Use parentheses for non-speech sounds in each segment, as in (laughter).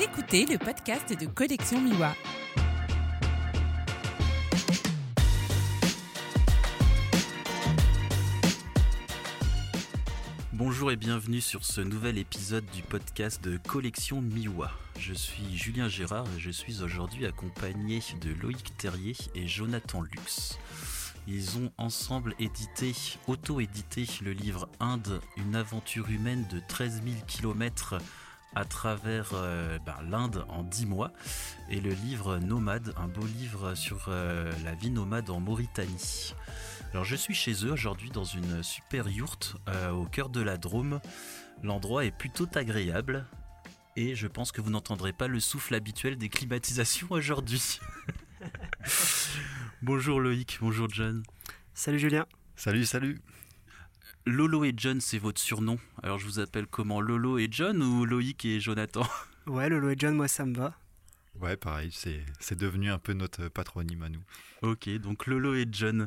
Écoutez le podcast de Collection Miwa. Bonjour et bienvenue sur ce nouvel épisode du podcast de Collection Miwa. Je suis Julien Gérard et je suis aujourd'hui accompagné de Loïc Terrier et Jonathan Lux. Ils ont ensemble édité, auto-édité le livre Inde, une aventure humaine de 13 000 km à travers euh, ben, l'Inde en 10 mois et le livre Nomade, un beau livre sur euh, la vie nomade en Mauritanie. Alors je suis chez eux aujourd'hui dans une super yourte euh, au cœur de la Drôme. L'endroit est plutôt agréable et je pense que vous n'entendrez pas le souffle habituel des climatisations (laughs) aujourd'hui. (laughs) bonjour Loïc, bonjour John. Salut Julien. Salut, salut. Lolo et John, c'est votre surnom. Alors je vous appelle comment Lolo et John ou Loïc et Jonathan (laughs) Ouais, Lolo et John, moi ça me va. Ouais, pareil, c'est devenu un peu notre patronyme à nous. Ok, donc Lolo et John.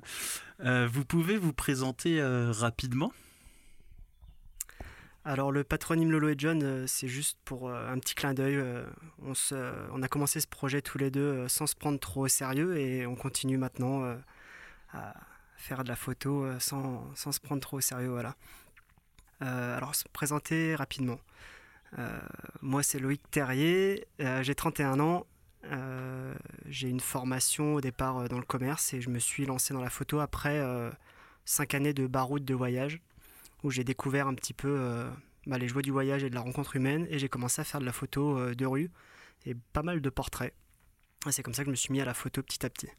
Euh, vous pouvez vous présenter euh, rapidement? Alors le patronyme Lolo et John, euh, c'est juste pour un petit clin d'œil. on, on a commencé ce projet tous les deux sans se prendre trop au sérieux et on continue maintenant à faire de la photo sans, sans, se prendre trop au sérieux. Voilà. alors se présenter rapidement. Euh, moi, c'est Loïc Terrier, euh, j'ai 31 ans. Euh, j'ai une formation au départ dans le commerce et je me suis lancé dans la photo après 5 années de baroud de voyage où j'ai découvert un petit peu bah, les joies du voyage et de la rencontre humaine et j'ai commencé à faire de la photo de rue et pas mal de portraits. C'est comme ça que je me suis mis à la photo petit à petit.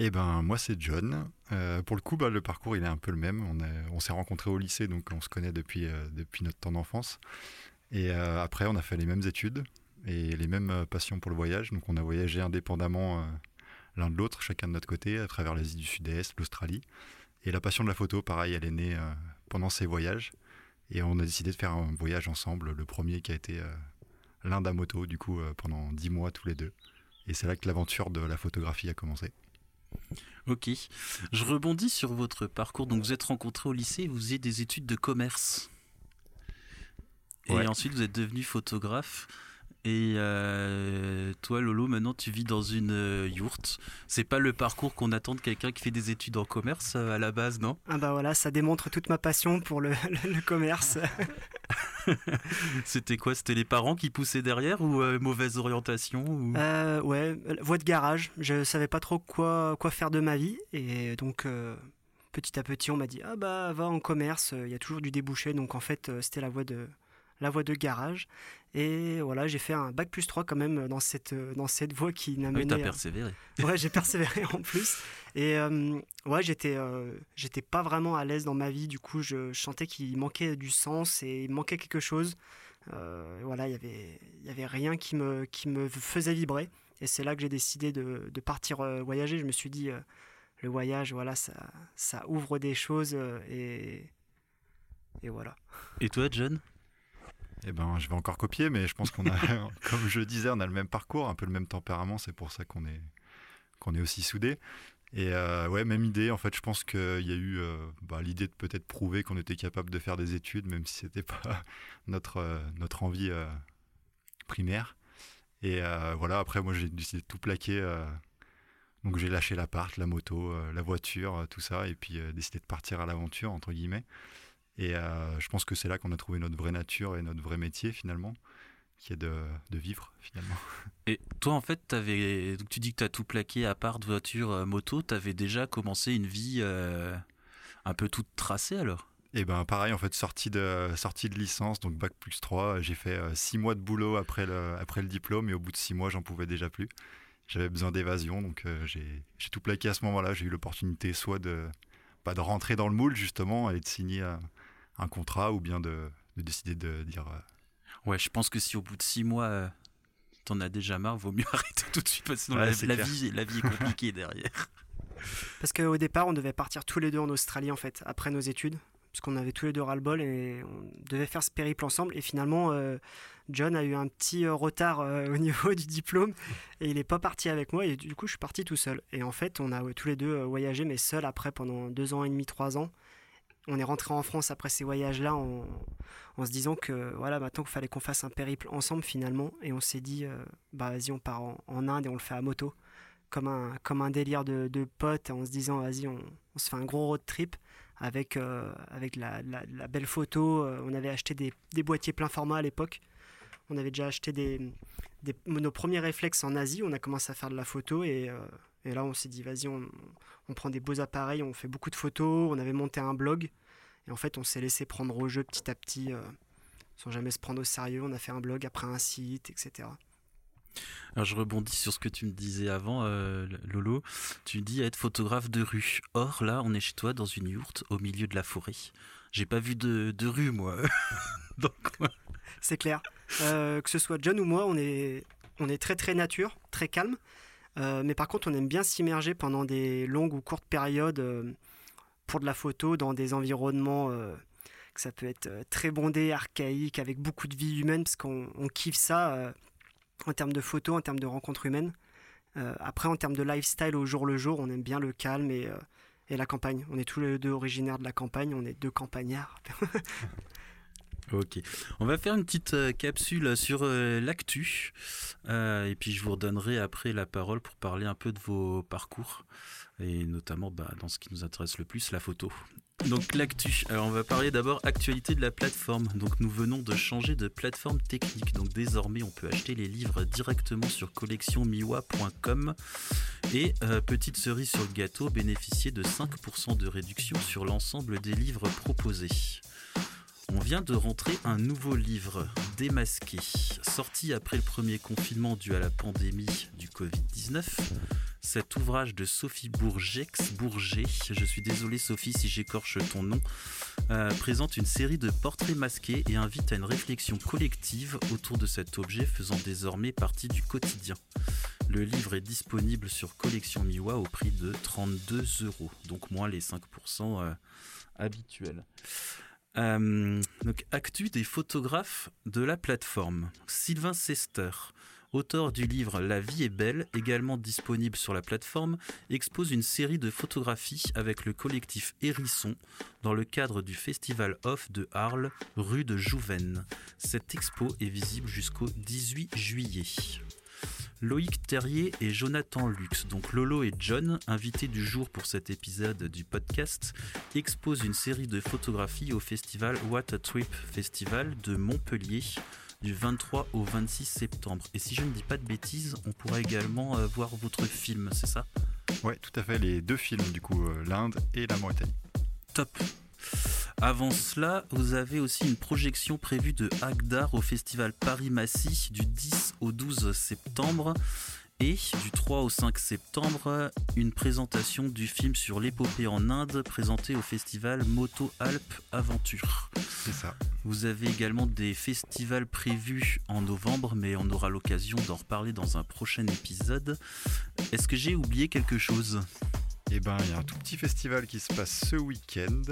Eh ben, moi, c'est John. Euh, pour le coup, bah, le parcours, il est un peu le même. On, s'est rencontrés au lycée, donc on se connaît depuis, euh, notre temps d'enfance. Et euh, après, on a fait les mêmes études et les mêmes passions pour le voyage. Donc, on a voyagé indépendamment l'un de l'autre, chacun de notre côté, à travers l'Asie du Sud-Est, l'Australie. Et la passion de la photo, pareil, elle est née pendant ces voyages. Et on a décidé de faire un voyage ensemble. Le premier qui a été l'Inde à moto, du coup, pendant dix mois tous les deux. Et c'est là que l'aventure de la photographie a commencé. Ok. Je rebondis sur votre parcours. Donc, vous êtes rencontré au lycée, vous faisiez des études de commerce. Et ensuite, vous êtes devenu photographe. Et euh, toi, Lolo, maintenant, tu vis dans une euh, yourte. C'est pas le parcours qu'on attend de quelqu'un qui fait des études en commerce euh, à la base, non? Ah bah voilà, ça démontre toute ma passion pour le, (laughs) le commerce. (laughs) C'était quoi? C'était les parents qui poussaient derrière ou mauvaise orientation Ouais, voie de garage. Je savais pas trop quoi, quoi faire de ma vie. Et donc, petit à petit, on m'a dit Ah bah va en commerce, il y a toujours du débouché. Donc en fait, c'était la voie de la voie de garage. Et voilà, j'ai fait un bac plus 3 quand même dans cette, dans cette voie qui n'a ah mené. Oui, persévéré. (laughs) Ouais, j'ai persévéré en plus. Et euh, ouais, j'étais, euh, j'étais pas vraiment à l'aise dans ma vie. Du coup, je, chantais qu'il manquait du sens et il manquait quelque chose. Euh, voilà, il y avait, y avait rien qui me, qui me faisait vibrer. Et c'est là que j'ai décidé de, de partir voyager. Je me suis dit, le voyage, voilà, ça, ça ouvre des choses et, et voilà. Et toi, John? Eh ben, je vais encore copier, mais je pense qu'on a, (laughs) (laughs) comme je disais, on a le même parcours, un peu le même tempérament. C'est pour ça qu'on est, qu'on est aussi soudés. Et euh, ouais, même idée. En fait, je pense qu'il y a eu euh, bah, l'idée de peut-être prouver qu'on était capable de faire des études, même si c'était pas (laughs) notre euh, notre envie primaire. Et voilà. Après, moi, j'ai décidé de tout plaquer. donc, j'ai lâché l'appart, la moto, la voiture, tout ça, et puis décidé de partir à l'aventure entre guillemets. Et euh, je pense que c'est là qu'on a trouvé notre vraie nature et notre vrai métier finalement, qui est de, de vivre finalement. (laughs) Et toi en fait, avais, tu dis que tu as tout plaqué à part de voiture, euh, moto, tu avais déjà commencé une vie euh, un peu toute tracée alors? Et eh ben pareil en fait sortie de sortie de licence donc bac plus 3 j'ai fait six mois de boulot après le après le diplôme et au bout de six mois j'en pouvais déjà plus. J'avais besoin d'évasion donc j'ai tout plaqué à ce moment-là. J'ai eu l'opportunité soit de pas de rentrer dans le moule justement et de signer un contrat ou bien de, décider de dire. Euh, ouais, je pense que si au bout de six mois, euh, t'en as déjà marre, vaut mieux (laughs) arrêter tout de suite parce que la, vie, la vie est (laughs) compliquée derrière. Parce qu'au départ, on devait partir tous les deux en Australie en fait, après nos études. Parce qu'on avait tous les deux ras-le-bol et on devait faire ce périple ensemble. Et finalement, euh, John a eu un petit retard (laughs) au niveau du diplôme et il n'est pas parti avec moi. Et du coup, je suis parti tout seul. Et en fait, on a tous les deux voyagé, mais seul après pendant deux ans et demi, trois ans on est rentré en France après ces voyages-là en, se disant que voilà, maintenant qu'il fallait qu'on fasse un périple ensemble finalement. Et on s'est dit, bah vas-y, on part en, Inde et on le fait à moto. Comme un, délire de, potes en se disant, vas-y, on, se fait un gros road trip avec, avec la, belle photo. On avait acheté des, boîtiers plein format à l'époque. On avait déjà acheté nos premiers réflexes en Asie. On a commencé à faire de la photo et, et là, on s'est dit, vas-y, on, on prend des beaux appareils, on fait beaucoup de photos, on avait monté un blog, et en fait on s'est laissé prendre au jeu petit à petit, euh, sans jamais se prendre au sérieux, on a fait un blog, après un site, etc. Alors je rebondis sur ce que tu me disais avant, euh, Lolo. Tu dis être photographe de rue. Or là, on est chez toi dans une yourte au milieu de la forêt. J'ai pas vu de, rue moi. (laughs) C'est clair. Euh, que ce soit John ou moi, on est, on est très très nature, très calme. Euh, mais par contre, on aime bien s'immerger pendant des longues ou courtes périodes euh, pour de la photo dans des environnements euh, que ça peut être très bondé, archaïque, avec beaucoup de vie humaine, parce qu'on kiffe ça en termes de photos, en termes de rencontres humaines. après, en termes de lifestyle au jour le jour, on aime bien le calme et, et la campagne. On est tous les deux originaires de la campagne, on est deux campagnards. (laughs) Ok. On va faire une petite euh, capsule sur euh, l'actu. Euh, et puis je vous redonnerai après la parole pour parler un peu de vos parcours. Et notamment bah, dans ce qui nous intéresse le plus, la photo. Donc l'actu. Alors on va parler d'abord actualité de la plateforme. Donc nous venons de changer de plateforme technique. Donc désormais on peut acheter les livres directement sur collectionmiwa.com. Et petite cerise sur le gâteau, bénéficier de 5% de réduction sur l'ensemble des livres proposés. On vient de rentrer un nouveau livre, Démasqué, sorti après le premier confinement dû à la pandémie du Covid-19. Cet ouvrage de Sophie Bourgex, Bourget, je suis désolé Sophie si j'écorche ton nom, euh, présente une série de portraits masqués et invite à une réflexion collective autour de cet objet faisant désormais partie du quotidien. Le livre est disponible sur Collection Miwa au prix de 32 euros, donc moins les 5% euh, habituels. Euh, donc, actu des photographes de la plateforme. Sylvain Sester, auteur du livre La vie est belle, également disponible sur la plateforme, expose une série de photographies avec le collectif Hérisson dans le cadre du Festival Off de Arles, rue de Jouven. Cette expo est visible jusqu'au 18 juillet. Loïc Terrier et Jonathan Lux, donc Lolo et John, invités du jour pour cet épisode du podcast, exposent une série de photographies au festival What a Trip Festival de Montpellier du 23 au 26 septembre. Et si je ne dis pas de bêtises, on pourra également euh, voir votre film, c'est ça? Ouais, tout à fait, les deux films du coup, euh, l'Inde et la Mauritanie. Top. Avant cela, vous avez aussi une projection prévue de Agdar au festival Paris-Massy du 10 au 12 septembre. Et du 3 au 5 septembre, une présentation du film sur l'épopée en Inde présenté au festival Moto Alpes Aventure. C'est ça. Vous avez également des festivals prévus en novembre, mais on aura l'occasion d'en reparler dans un prochain épisode. Est-ce que j'ai oublié quelque chose? Eh ben, il y a un tout petit festival qui se passe ce week-end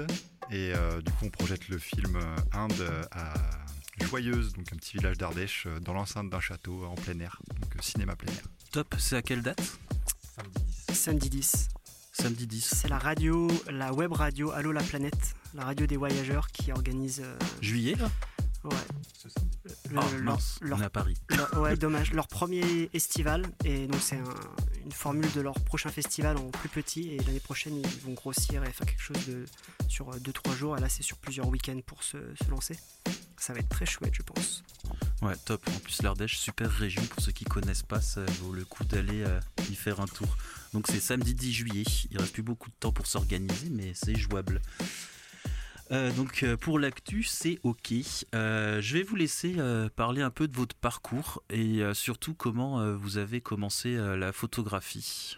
et euh, du coup, on projette le film euh, Inde euh, à Joyeuse, donc un petit village d'Ardèche, dans l'enceinte d'un château en plein air, donc cinéma plein air. Top, c'est à quelle date? Samedi 10. Samedi 10. Samedi 10. C'est la radio, la web radio Allo la planète, la radio des voyageurs qui organise. Juillet là? Ouais. Le, oh, on est à Paris. ouais, (laughs) dommage. Leur premier estival, et donc c'est une formule de leur prochain festival en plus petit, et l'année prochaine ils vont grossir et faire quelque chose de, sur 2-3 jours, et là c'est sur plusieurs week-ends pour se, lancer. Ça va être très chouette, je pense. Ouais, top. En plus, l'Ardèche, super région. Pour ceux qui connaissent pas, ça vaut le coup d'aller euh, y faire un tour. Donc, c'est samedi 10 juillet. Il reste plus beaucoup de temps pour s'organiser, mais c'est jouable. Euh, donc euh, pour l'actu, c'est ok. Euh, je vais vous laisser parler un peu de votre parcours et surtout comment vous avez commencé la photographie.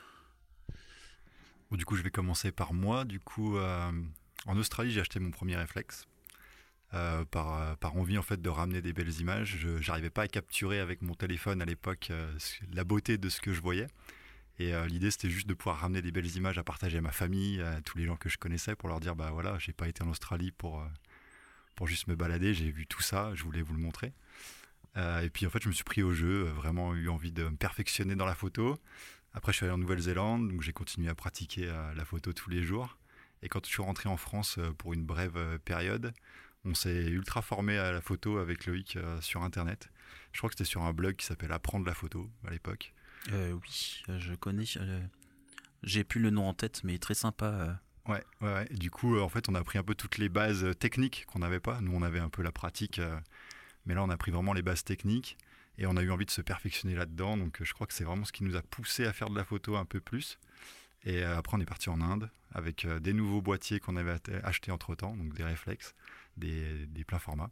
du coup, je vais commencer par moi. Du coup, en Australie, j'ai acheté mon premier réflexe. par, par envie en fait de ramener des belles images. Je n'arrivais pas à capturer avec mon téléphone à l'époque la beauté de ce que je voyais. Et euh, l'idée, c'était juste de pouvoir ramener des belles images à partager à ma famille, à tous les gens que je connaissais, pour leur dire, bah voilà, j'ai pas été en Australie pour, euh, pour juste me balader, j'ai vu tout ça, je voulais vous le montrer. Euh, et puis en fait, je me suis pris au jeu, vraiment eu envie de me perfectionner dans la photo. Après, je suis allé en Nouvelle-Zélande, donc j'ai continué à pratiquer la photo tous les jours. Et quand je suis rentré en France pour une brève période, on s'est ultra formé à la photo avec Loïc sur Internet. Je crois que c'était sur un blog qui s'appelle Apprendre la photo à l'époque. Oui, je connais. J'ai plus le nom en tête, mais très sympa. Ouais, ouais, du coup, en fait, on a pris un peu toutes les bases techniques qu'on n'avait pas. Nous, on avait un peu la pratique, mais là, on a pris vraiment les bases techniques et on a eu envie de se perfectionner là-dedans. Donc, je crois que c'est vraiment ce qui nous a poussé à faire de la photo un peu plus. Et euh, après, on est parti en Inde avec euh, des nouveaux boîtiers qu'on avait achetés entre temps, donc des réflexes, des, des pleins formats.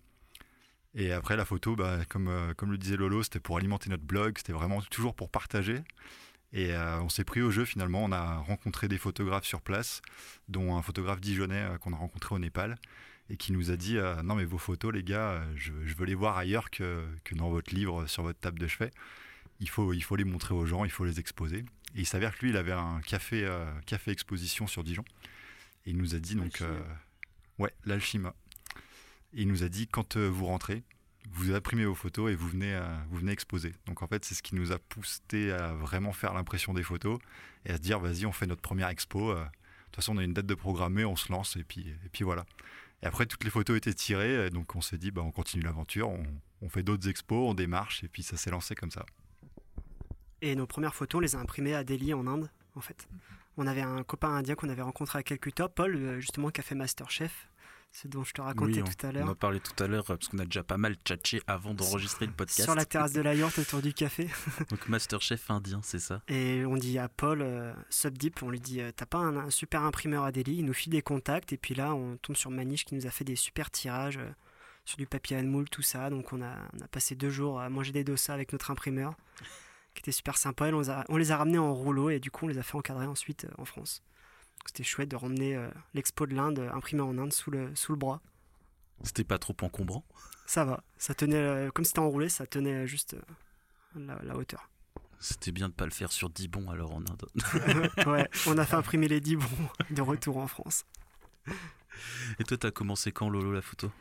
Et après, la photo, bah, comme, euh, comme le disait Lolo, c'était pour alimenter notre blog, c'était vraiment toujours pour partager. Et on s'est pris au jeu finalement. On a rencontré des photographes sur place, dont un photographe dijonnais qu'on a rencontré au Népal et qui nous a dit Non, mais vos photos, les gars, je, je, veux les voir ailleurs que, que dans votre livre sur votre table de chevet. Il faut, il faut les montrer aux gens, il faut les exposer. Et il s'avère que lui, il avait un café, euh, café exposition sur Dijon. Et il nous a dit donc, euh, ouais, l'Alchima. Et il nous a dit quand euh, vous rentrez, vous imprimez vos photos et vous venez, vous venez exposer. Donc en fait, c'est ce qui nous a poussé à vraiment faire l'impression des photos et à se dire, vas-y, on fait notre première expo. De toute façon, on a une date de programmée, on se lance et puis, et puis voilà. Et après, toutes les photos étaient tirées, donc on s'est dit, bah, on continue l'aventure, on, on fait d'autres expos, on démarche, et puis ça s'est lancé comme ça. Et nos premières photos, on les a imprimées à Delhi en Inde, en fait. On avait un copain indien qu'on avait rencontré à Calcutta, Paul, euh, justement, qui a fait Masterchef. C'est dont je te racontais tout à l'heure. On en parlait tout à l'heure parce qu'on a déjà pas mal tchatché avant d'enregistrer le podcast. Sur la terrasse de la yacht autour du café. (laughs) Donc Masterchef indien, c'est ça. Et on dit à Paul, euh, Subdeep, on lui dit euh, T'as pas un, super imprimeur à Delhi? Il nous file des contacts et puis là on tombe sur Maniche qui nous a fait des super tirages sur du papier à moule, tout ça. Donc on a, on a passé deux jours à manger des dossas avec notre imprimeur (laughs) qui était super sympa. On les, a, on les a ramenés en rouleau et du coup on les a fait encadrer ensuite euh, en France. C'était chouette de ramener euh, l'expo de l'Inde euh, imprimé en Inde sous le, sous le bras. C'était pas trop encombrant Ça va, ça tenait, comme c'était enroulé, ça tenait juste la, hauteur. C'était bien de pas le faire sur 10 bons alors en Inde. (laughs) ouais, on a fait (laughs) imprimer les 10 bons de retour en France. Et toi, t'as commencé quand Lolo la photo?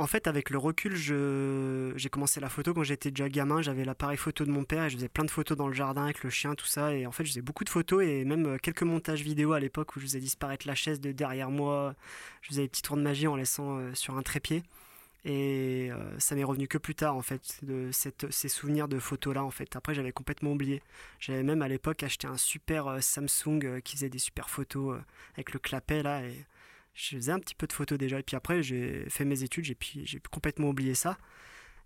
En fait, avec le recul, j'ai commencé la photo quand j'étais déjà gamin. J'avais l'appareil photo de mon père et je faisais plein de photos dans le jardin avec le chien, tout ça. Et en fait, je faisais beaucoup de photos et même euh, quelques montages vidéo à l'époque où je faisais disparaître la chaise de derrière moi. Je faisais des petits tours de magie en laissant euh, sur un trépied. Et euh, ça m'est revenu que plus tard, en fait, de ces souvenirs de photos-là, en fait. Après, j'avais complètement oublié. J'avais même à l'époque acheté un super Samsung qui faisait des super photos avec le clapet, là. Je faisais un petit peu de photos déjà. Et puis après, j'ai fait mes études, j'ai, j'ai complètement oublié ça.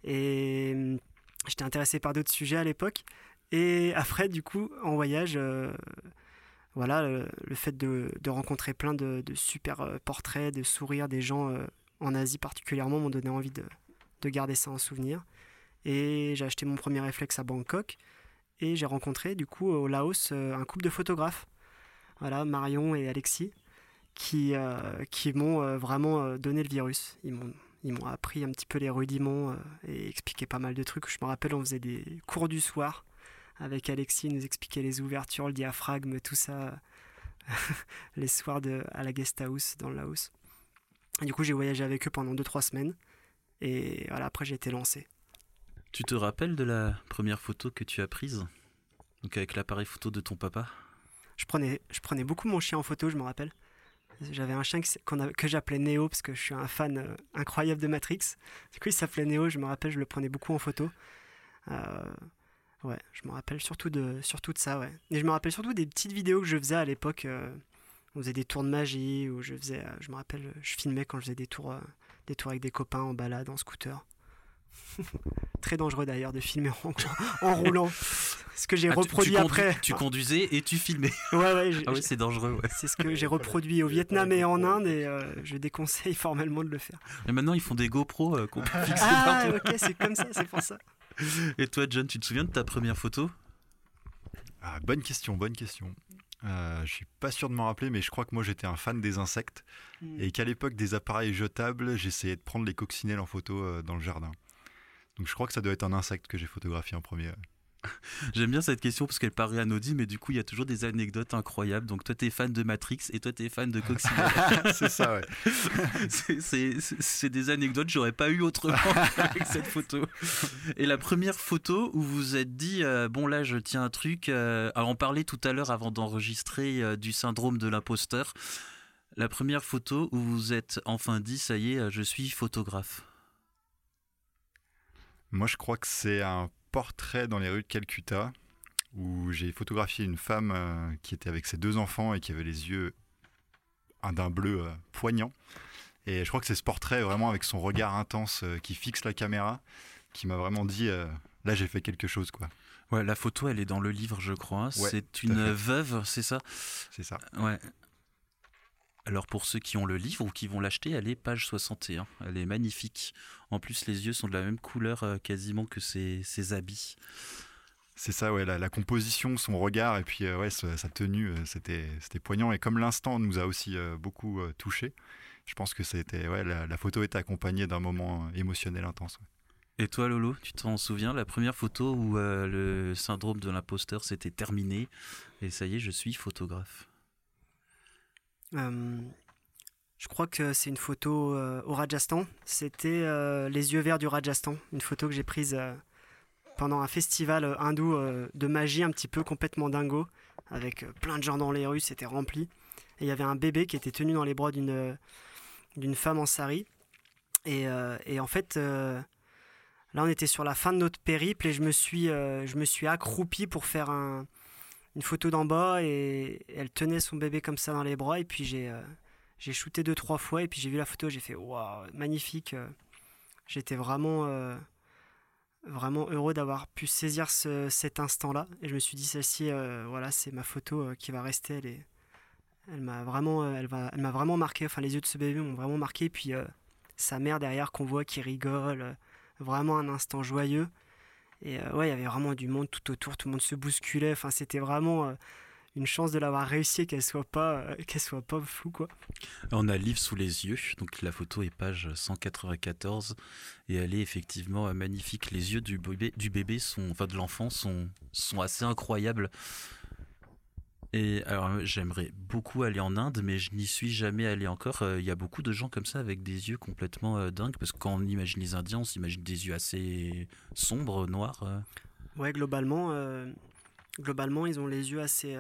Et hum, j'étais intéressé par d'autres sujets à l'époque. Et après, du coup, en voyage, euh, voilà, le, fait de, rencontrer plein de, super euh, portraits, de sourires des gens euh, en Asie particulièrement m'ont donné envie de, de, garder ça en souvenir. Et j'ai acheté mon premier réflexe à Bangkok. Et j'ai rencontré, du coup, au Laos, un couple de photographes. Voilà, Marion et Alexis qui, euh, qui m'ont euh, vraiment euh, donné le virus. Ils m'ont, ils m'ont appris un petit peu les rudiments et expliqué pas mal de trucs. Je me rappelle, on faisait des cours du soir avec Alexis, il nous expliquait les ouvertures, le diaphragme, tout ça, (laughs) les soirs de, à la guest house dans le Laos. du coup, j'ai voyagé avec eux pendant 2-3 semaines. Et voilà, après, j'ai été lancé. Tu te rappelles de la première photo que tu as prise? Donc avec l'appareil photo de ton papa? Je prenais, je prenais beaucoup mon chien en photo, je me rappelle. J'avais un chien que j'appelais Neo parce que je suis un fan euh, incroyable de Matrix. Du coup, il s'appelait Neo, je me rappelle, je le prenais beaucoup en photo. Euh, ouais, je me rappelle surtout de, ça, ouais. Et je me rappelle surtout des petites vidéos que je faisais à l'époque. Euh, on faisait des tours de magie, ou je faisais, je me rappelle, je filmais quand je faisais des tours avec des copains en balade, en scooter. Très dangereux d'ailleurs de filmer en, roulant. Ce que j'ai ah, reproduit après. Tu conduisais et tu filmais. Ouais, ouais. Ah c'est dangereux. C'est ce que j'ai reproduit au Vietnam et en Inde et euh, je déconseille formellement de le faire. Et maintenant, ils font des GoPro euh, qu'on peut fixer ah, ok, c'est comme ça, c'est pour ça. Et toi, John, tu te souviens de ta première photo? Ah, Bonne question, bonne question. Euh, je suis pas sûr de m'en rappeler, mais je crois que moi j'étais un fan des insectes hmm. et qu'à l'époque des appareils jetables, j'essayais de prendre les coccinelles en photo euh, dans le jardin. Donc je crois que ça doit être un insecte que j'ai photographié en premier. (laughs) J'aime bien cette question parce qu'elle paraît anodine, mais du coup, il y a toujours des anecdotes incroyables. Donc, toi, tu es fan de Matrix et toi, tu es fan de Coccinelle. (laughs) c'est ça, ouais. (laughs) c'est des anecdotes j'aurais pas eu autrement avec cette photo. Et la première photo où vous vous êtes dit, euh, bon, là, je tiens un truc. Euh, à en parler tout à l'heure avant d'enregistrer euh, du syndrome de l'imposteur. La première photo où vous êtes enfin dit, ça y est, je suis photographe. Moi, je crois que c'est un portrait dans les rues de Calcutta où j'ai photographié une femme euh, qui était avec ses deux enfants et qui avait les yeux d'un bleu euh, poignant. Et je crois que c'est ce portrait vraiment avec son regard intense euh, qui fixe la caméra qui m'a vraiment dit là j'ai fait quelque chose quoi. Ouais, la photo elle est dans le livre je crois. c'est une veuve, c'est ça? C'est ça. Ouais. Alors pour ceux qui ont le livre ou qui vont l'acheter, elle est page 61. Elle est magnifique. En plus, les yeux sont de la même couleur euh, quasiment que ses, habits. C'est ça, ouais, la, composition, son regard et puis euh, ouais, sa, tenue, euh, c'était, c'était poignant. Et comme l'instant nous a aussi beaucoup touché, je pense que c'était, ouais, la, photo était accompagnée d'un moment émotionnel intense. Et toi, Lolo, tu t'en souviens, la première photo où le syndrome de l'imposteur s'était terminé? Et ça y est, je suis photographe je crois que c'est une photo euh, au Rajasthan. C'était euh, les yeux verts du Rajasthan, une photo que j'ai prise pendant un festival hindou de magie un petit peu complètement dingo, avec plein de gens dans les rues, c'était rempli. Et il y avait un bébé qui était tenu dans les bras d'une d'une femme en sari. Et, et en fait, là on était sur la fin de notre périple et je me suis, je me suis accroupi pour faire un, une photo d'en bas et elle tenait son bébé comme ça dans les bras. Et puis j'ai euh, j'ai shooté deux trois fois et puis j'ai vu la photo j'ai fait waouh magnifique. Euh. j'étais vraiment euh, vraiment heureux d'avoir pu saisir cet instant là et je me suis dit celle-ci voilà c'est ma photo qui va rester. Elle elle m'a vraiment vraiment marqué. Enfin les yeux de ce bébé m'ont vraiment marqué. Puis sa mère derrière qu'on voit qui rigole vraiment un instant joyeux et euh, ouais, il y avait vraiment du monde tout autour, tout le monde se bousculait. Enfin, c'était vraiment euh, une chance de l'avoir réussi qu'elle soit pas euh, (laughs) qu'elle soit pas floue quoi. On a livre sous les yeux, donc la photo est page 194 et elle est effectivement magnifique. Les yeux du bébé, du bébé sont, enfin de l'enfant sont sont assez incroyables. Et alors, j'aimerais beaucoup aller en Inde, mais je n'y suis jamais allé encore. Il y a beaucoup de gens comme ça avec des yeux complètement dingues, parce que quand on imagine les Indiens, on s'imagine des yeux assez sombres, noirs. Ouais, globalement, globalement, ils ont les yeux assez,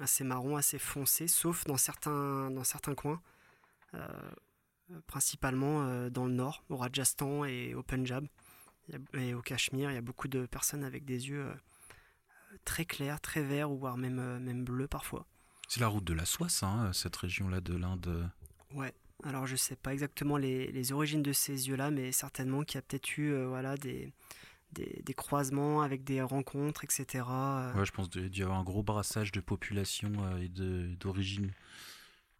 assez marrons, assez foncés, sauf dans certains, dans certains coins, principalement dans le nord, au Rajasthan et au Punjab et au Cachemire. Il y a beaucoup de personnes avec des yeux très clair, très vert, ou voire même, euh, même bleu parfois. C'est la route de la soie, ça, hein, cette région-là de l'Inde Ouais, alors je sais pas exactement les, les origines de ces yeux-là, mais certainement qu'il y a peut-être eu euh, voilà, des, des, des, croisements avec des rencontres, etc. Ouais, je pense qu'il y avoir un gros brassage de population euh, et d'origine.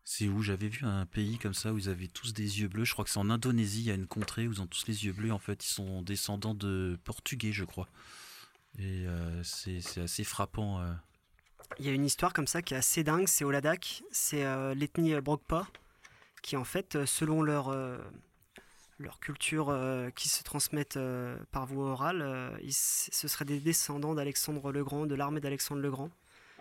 C'est où? J'avais vu un pays comme ça où ils avaient tous des yeux bleus. Je crois que c'est en Indonésie, il y a une contrée où ils ont tous les yeux bleus. En fait, ils sont descendants de Portugais, je crois. Et euh, c'est assez frappant. Euh. Il y a une histoire comme ça qui est assez dingue, c'est au Ladakh, c'est euh, l'ethnie Brogpa, qui en fait, selon leur, leur culture qui se transmettent par voie orale, ce seraient des descendants d'Alexandre le Grand, de l'armée d'Alexandre le Grand,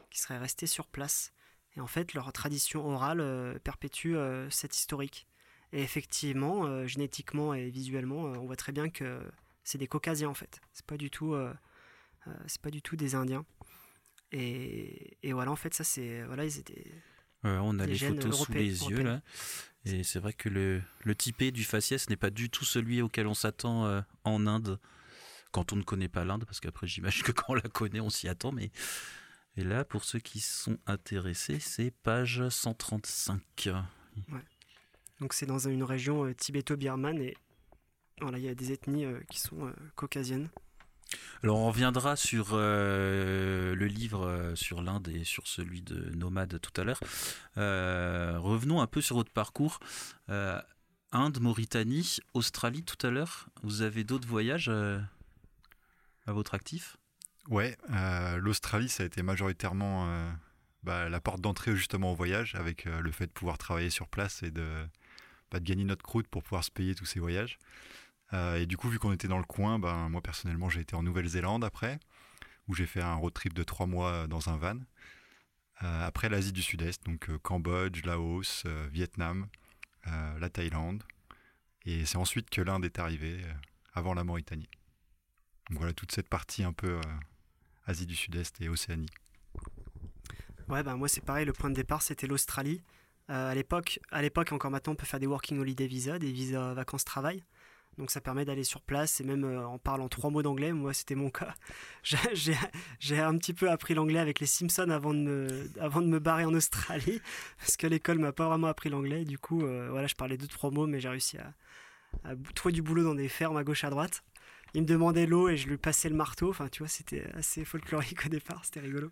qui seraient restés sur place. Et en fait, leur tradition orale perpétue cette historique. Et effectivement, génétiquement et visuellement, on voit très bien que c'est des Caucasiens en fait. C'est pas du tout c'est pas du tout des Indiens. Et, et voilà, en fait, ça, c'est. Voilà, ils étaient. on a les photos sous les yeux, là. Et c'est vrai que le, le typé du faciès n'est pas du tout celui auquel on s'attend euh, en Inde, quand on ne connaît pas l'Inde, parce qu'après, j'imagine que quand on la connaît, on s'y attend. Mais... Et là, pour ceux qui sont intéressés, c'est page 135. Ouais. Donc, c'est dans une région euh, tibéto-birmane, et voilà, il y a des ethnies qui sont caucasiennes. Alors on reviendra sur euh, le livre euh, sur l'Inde et sur celui de Nomade tout à l'heure. Euh, revenons un peu sur votre parcours. Inde, Mauritanie, Australie tout à l'heure. Vous avez d'autres voyages à votre actif? Ouais, l'Australie ça a été majoritairement bah, la porte d'entrée justement au voyage avec le fait de pouvoir travailler sur place et bah, de gagner notre croûte pour pouvoir se payer tous ces voyages. Euh, et du coup, vu qu'on était dans le coin, ben, moi personnellement, j'ai été en Nouvelle-Zélande après, où j'ai fait un road trip de trois mois dans un van. après l'Asie du Sud-Est, donc Cambodge, Laos, Vietnam, la Thaïlande. Et c'est ensuite que l'Inde est arrivée, avant la Mauritanie. Donc voilà toute cette partie un peu Asie du Sud-Est et Océanie. Ouais, bah moi c'est pareil, le point de départ c'était l'Australie. Euh, à l'époque, à l'époque encore maintenant, on peut faire des working holiday visa, des visas vacances-travail. Donc ça permet d'aller sur place et même euh, en parlant trois mots d'anglais, moi c'était mon cas. (laughs) J'ai un petit peu appris l'anglais avec les Simpsons avant de, me, avant de me barrer en Australie, (laughs) parce que l'école m'a pas vraiment appris l'anglais. Du coup, euh, voilà, je parlais deux trois mots, mais j'ai réussi à, à, trouver du boulot dans des fermes à gauche à droite. Il me demandait l'eau et je lui passais le marteau. Enfin, tu vois, c'était assez folklorique au départ, c'était rigolo.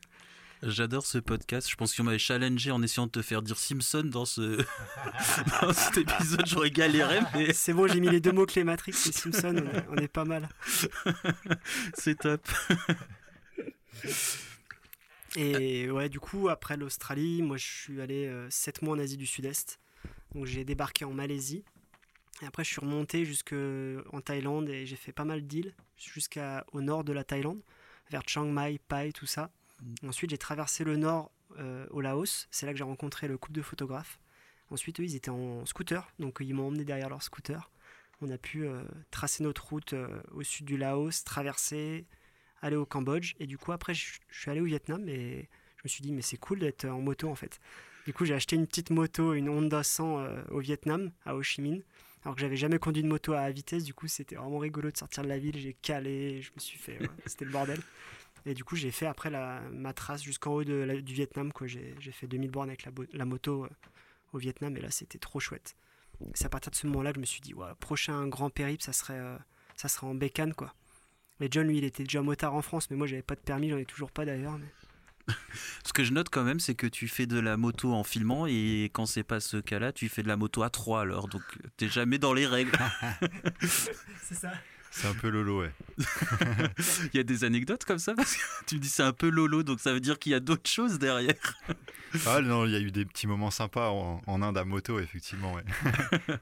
J'adore ce podcast. Je pense qu'on m'avait challengé en essayant de te faire dire Simpson dans, ce... (laughs) dans cet épisode. J'aurais galéré. Mais... C'est bon, j'ai mis les deux mots clés Matrix et Simpson. On est, pas mal. (laughs) C'est top. Et ouais, du coup, après l'Australie, moi je suis allé 7 euh, mois en Asie du Sud-Est. Donc j'ai débarqué en Malaisie. Et après, je suis remonté jusqu'en Thaïlande et j'ai fait pas mal d'îles jusqu'au nord de la Thaïlande, vers Chiang Mai, Pai, tout ça. Ensuite, j'ai traversé le nord euh, au Laos. C'est là que j'ai rencontré le couple de photographes. Ensuite, eux, ils étaient en scooter, donc ils m'ont emmené derrière leur scooter. On a pu euh, tracer notre route euh, au sud du Laos, traverser, aller au Cambodge. Et du coup, après, je, suis allé au Vietnam et je me suis dit, mais c'est cool d'être en moto en fait. Du coup, j'ai acheté une petite moto, une Honda 100 au Vietnam, à Ho Chi Minh. Alors que j'avais jamais conduit de moto à vitesse, du coup, c'était vraiment rigolo de sortir de la ville. J'ai calé, je me suis fait. c'était le bordel. (laughs) Et du coup, j'ai fait après la, ma trace jusqu'en haut de du Vietnam. J'ai fait 2000 bornes avec la, la moto euh, au Vietnam et là, c'était trop chouette. C'est à partir de ce moment-là que je me suis dit, ouais, prochain grand périple, ça serait, euh, ça serait en bécane, quoi. Mais John, lui, il était déjà motard en France, mais moi, j'avais pas de permis, j'en ai toujours pas d'ailleurs. Mais... (laughs) Ce que je note quand même, c'est que tu fais de la moto en filmant et quand c'est pas ce cas-là, tu fais de la moto à 3 alors. Donc, t'es jamais dans les règles. (laughs) (laughs) c'est ça. C'est un peu lolo, ouais. (laughs) il y a des anecdotes comme ça parce que tu dis c'est un peu lolo, donc ça veut dire qu'il y a d'autres choses derrière. ah non, il y a eu des petits moments sympas en, Inde à moto, effectivement. Ouais. (laughs)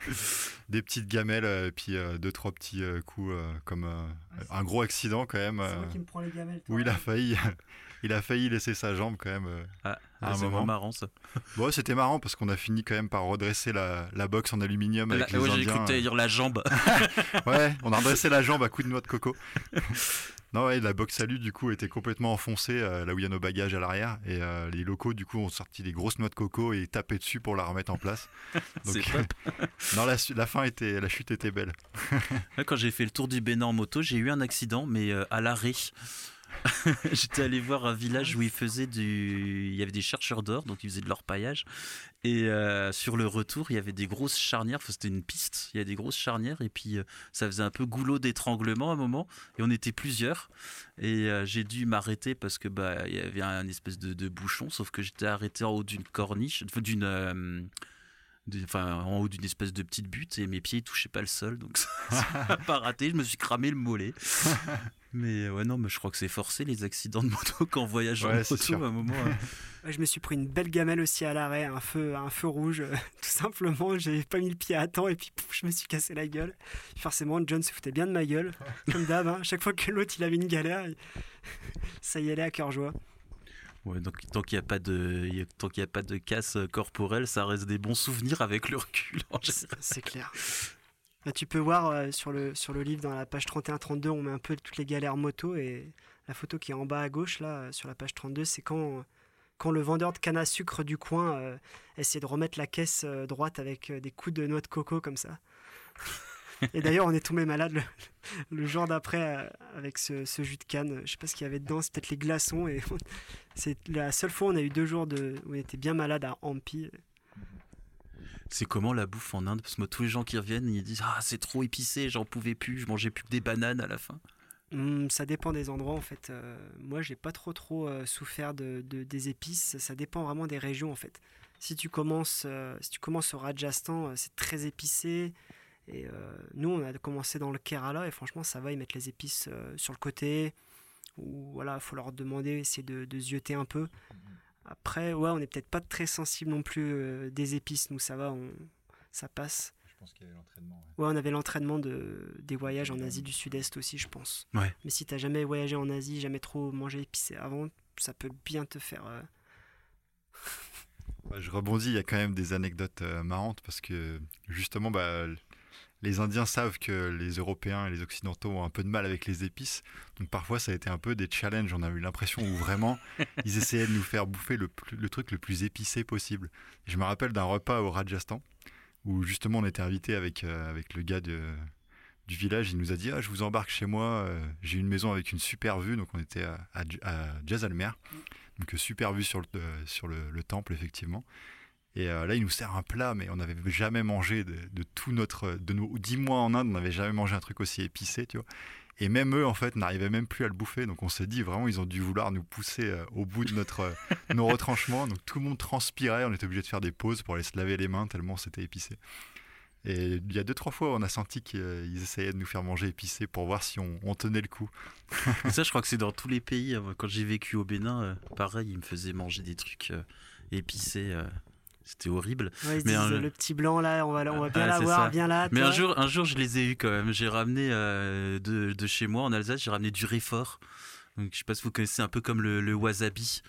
des petites gamelles, et euh, puis euh, deux, trois petits euh, coups, comme un gros accident quand même. C'est moi qui me prends les gamelles. Où il a failli (laughs) il a failli laisser sa jambe quand même. Euh, ah, à un moment marrant ça. Bon, c'était marrant parce qu'on a fini quand même par redresser la, la box en aluminium avec les ouais, Indiens. J'ai cru euh. dire la jambe. (laughs) ouais, on a redressé la jambe à coups de noix de coco. (laughs) non, ouais, la box salut du coup était complètement enfoncée euh, là où il y a nos bagages à l'arrière et les locaux du coup ont sorti des grosses noix de coco et tapé dessus pour la remettre en place. (laughs) (laughs) Non, la, la, fin était, la chute était belle. Quand j'ai fait le tour du Bénin en moto, j'ai eu un accident, mais à l'arrêt. (laughs) J'étais allé voir un village où ils faisaient du. Il y avait des chercheurs d'or, donc ils faisaient de l'orpaillage. Et euh, sur le retour, il y avait des grosses charnières. C'était une piste. Il y a des grosses charnières. Et puis, euh, ça faisait un peu goulot d'étranglement à un moment. Et on était plusieurs. Et euh, j'ai dû m'arrêter parce que bah, il y avait un espèce de, de bouchon. Sauf que j'étais arrêté en haut d'une corniche, d'une enfin en haut d'une espèce de petite butte et mes pieds touchaient pas le sol donc (laughs) ça n'a pas raté. Je me suis cramé le mollet. (laughs) Mais ouais non mais je crois que c'est forcé les accidents de moto (laughs) quand on voyage en moto à un moment hein. je me suis pris une belle gamelle aussi à l'arrêt un feu un feu rouge tout simplement. J'avais pas mis le pied à temps et puis je me suis cassé la gueule. Forcément John se foutait bien de ma gueule comme d'hab hein. chaque fois que l'autre il avait une galère ça y allait à cœur joie Ouais, donc tant qu'il n'y a pas de tant qu'il a pas de casse corporelle, ça reste des bons souvenirs avec le recul. C'est clair. Là, tu peux voir euh, sur le sur le livre dans la page 31-32, on met un peu toutes les galères moto et la photo qui est en bas à gauche là sur la page 32, c'est quand quand le vendeur de canne à sucre du coin euh, essaie de remettre la caisse euh, droite avec des coups de noix de coco comme ça. (laughs) Et d'ailleurs, on est tombé malade le, (laughs) jour d'après euh, avec ce, jus de canne. Je sais pas ce qu'il y avait dedans, c'est peut-être les glaçons. Et (laughs) c'est la seule fois où on a eu deux jours de, où on était bien malade à Ampi. C'est comment la bouffe en Inde? Parce que moi, tous les gens qui reviennent, ils disent Ah, c'est trop épicé, j'en pouvais plus, je mangeais plus que des bananes à la fin. Hum, ça dépend des endroits en fait. Euh, moi, j'ai pas trop trop euh, souffert de, des épices. Ça dépend vraiment des régions en fait. Si tu commences, si tu commences au Rajasthan, c'est très épicé. Et euh, nous, on a commencé dans le Kerala et franchement, ça va, ils mettent les épices euh, sur le côté. Ou voilà, il faut leur demander, essayer de, de zioter un peu. Après, ouais, on n'est peut-être pas très sensible non plus euh, des épices. Nous, ça va, on, ça passe. pense qu'il y avait l'entraînement. Ouais. on avait l'entraînement de, des voyages en Asie du Sud-Est aussi, je pense. Ouais. Mais si t'as jamais voyagé en Asie, jamais trop mangé épicé avant, ça peut bien te faire. euh, je rebondis, il y a quand même des anecdotes euh, marrantes parce que justement, bah, les Indiens savent que les Européens et les Occidentaux ont un peu de mal avec les épices. Donc parfois, ça a été un peu des challenges. On a eu l'impression où vraiment, (laughs) ils essayaient de nous faire bouffer le, truc le plus épicé possible. Je me rappelle d'un repas au Rajasthan où justement on était invité avec, euh, avec le gars de- du village. Il nous a dit ah, Je vous embarque chez moi. euh, J'ai une maison avec une super vue. Donc on était à, à, à Jaisalmer. Donc super vue sur le, euh, sur le, le temple, effectivement. Et euh, là, il nous sert un plat, mais on n'avait jamais mangé de, de tout notre. De nos dix mois en Inde, on n'avait jamais mangé un truc aussi épicé, tu vois. Et même eux, en fait, n'arrivaient même plus à le bouffer. Donc on s'est dit, vraiment, ils ont dû vouloir nous pousser euh, au bout de notre, euh, (laughs) nos retranchements. Donc tout le monde transpirait, on était obligé de faire des pauses pour aller se laver les mains, tellement c'était épicé. Et il y a deux, trois fois, on a senti qu'ils essayaient de nous faire manger épicé pour voir si on, on tenait le coup. (laughs) Et ça, je crois que c'est dans tous les pays. hein. Quand j'ai vécu au Bénin, pareil, ils me faisaient manger des trucs épicés. C'était horrible. Ouais, Mais un- le petit blanc là, on va, on va bien c'est l'avoir, viens là. Mais un jour, un jour, je les ai eus quand même. J'ai ramené euh, de, de chez moi en Alsace, j'ai ramené du réfort. Donc, je sais pas si vous connaissez un peu comme le, le wasabi.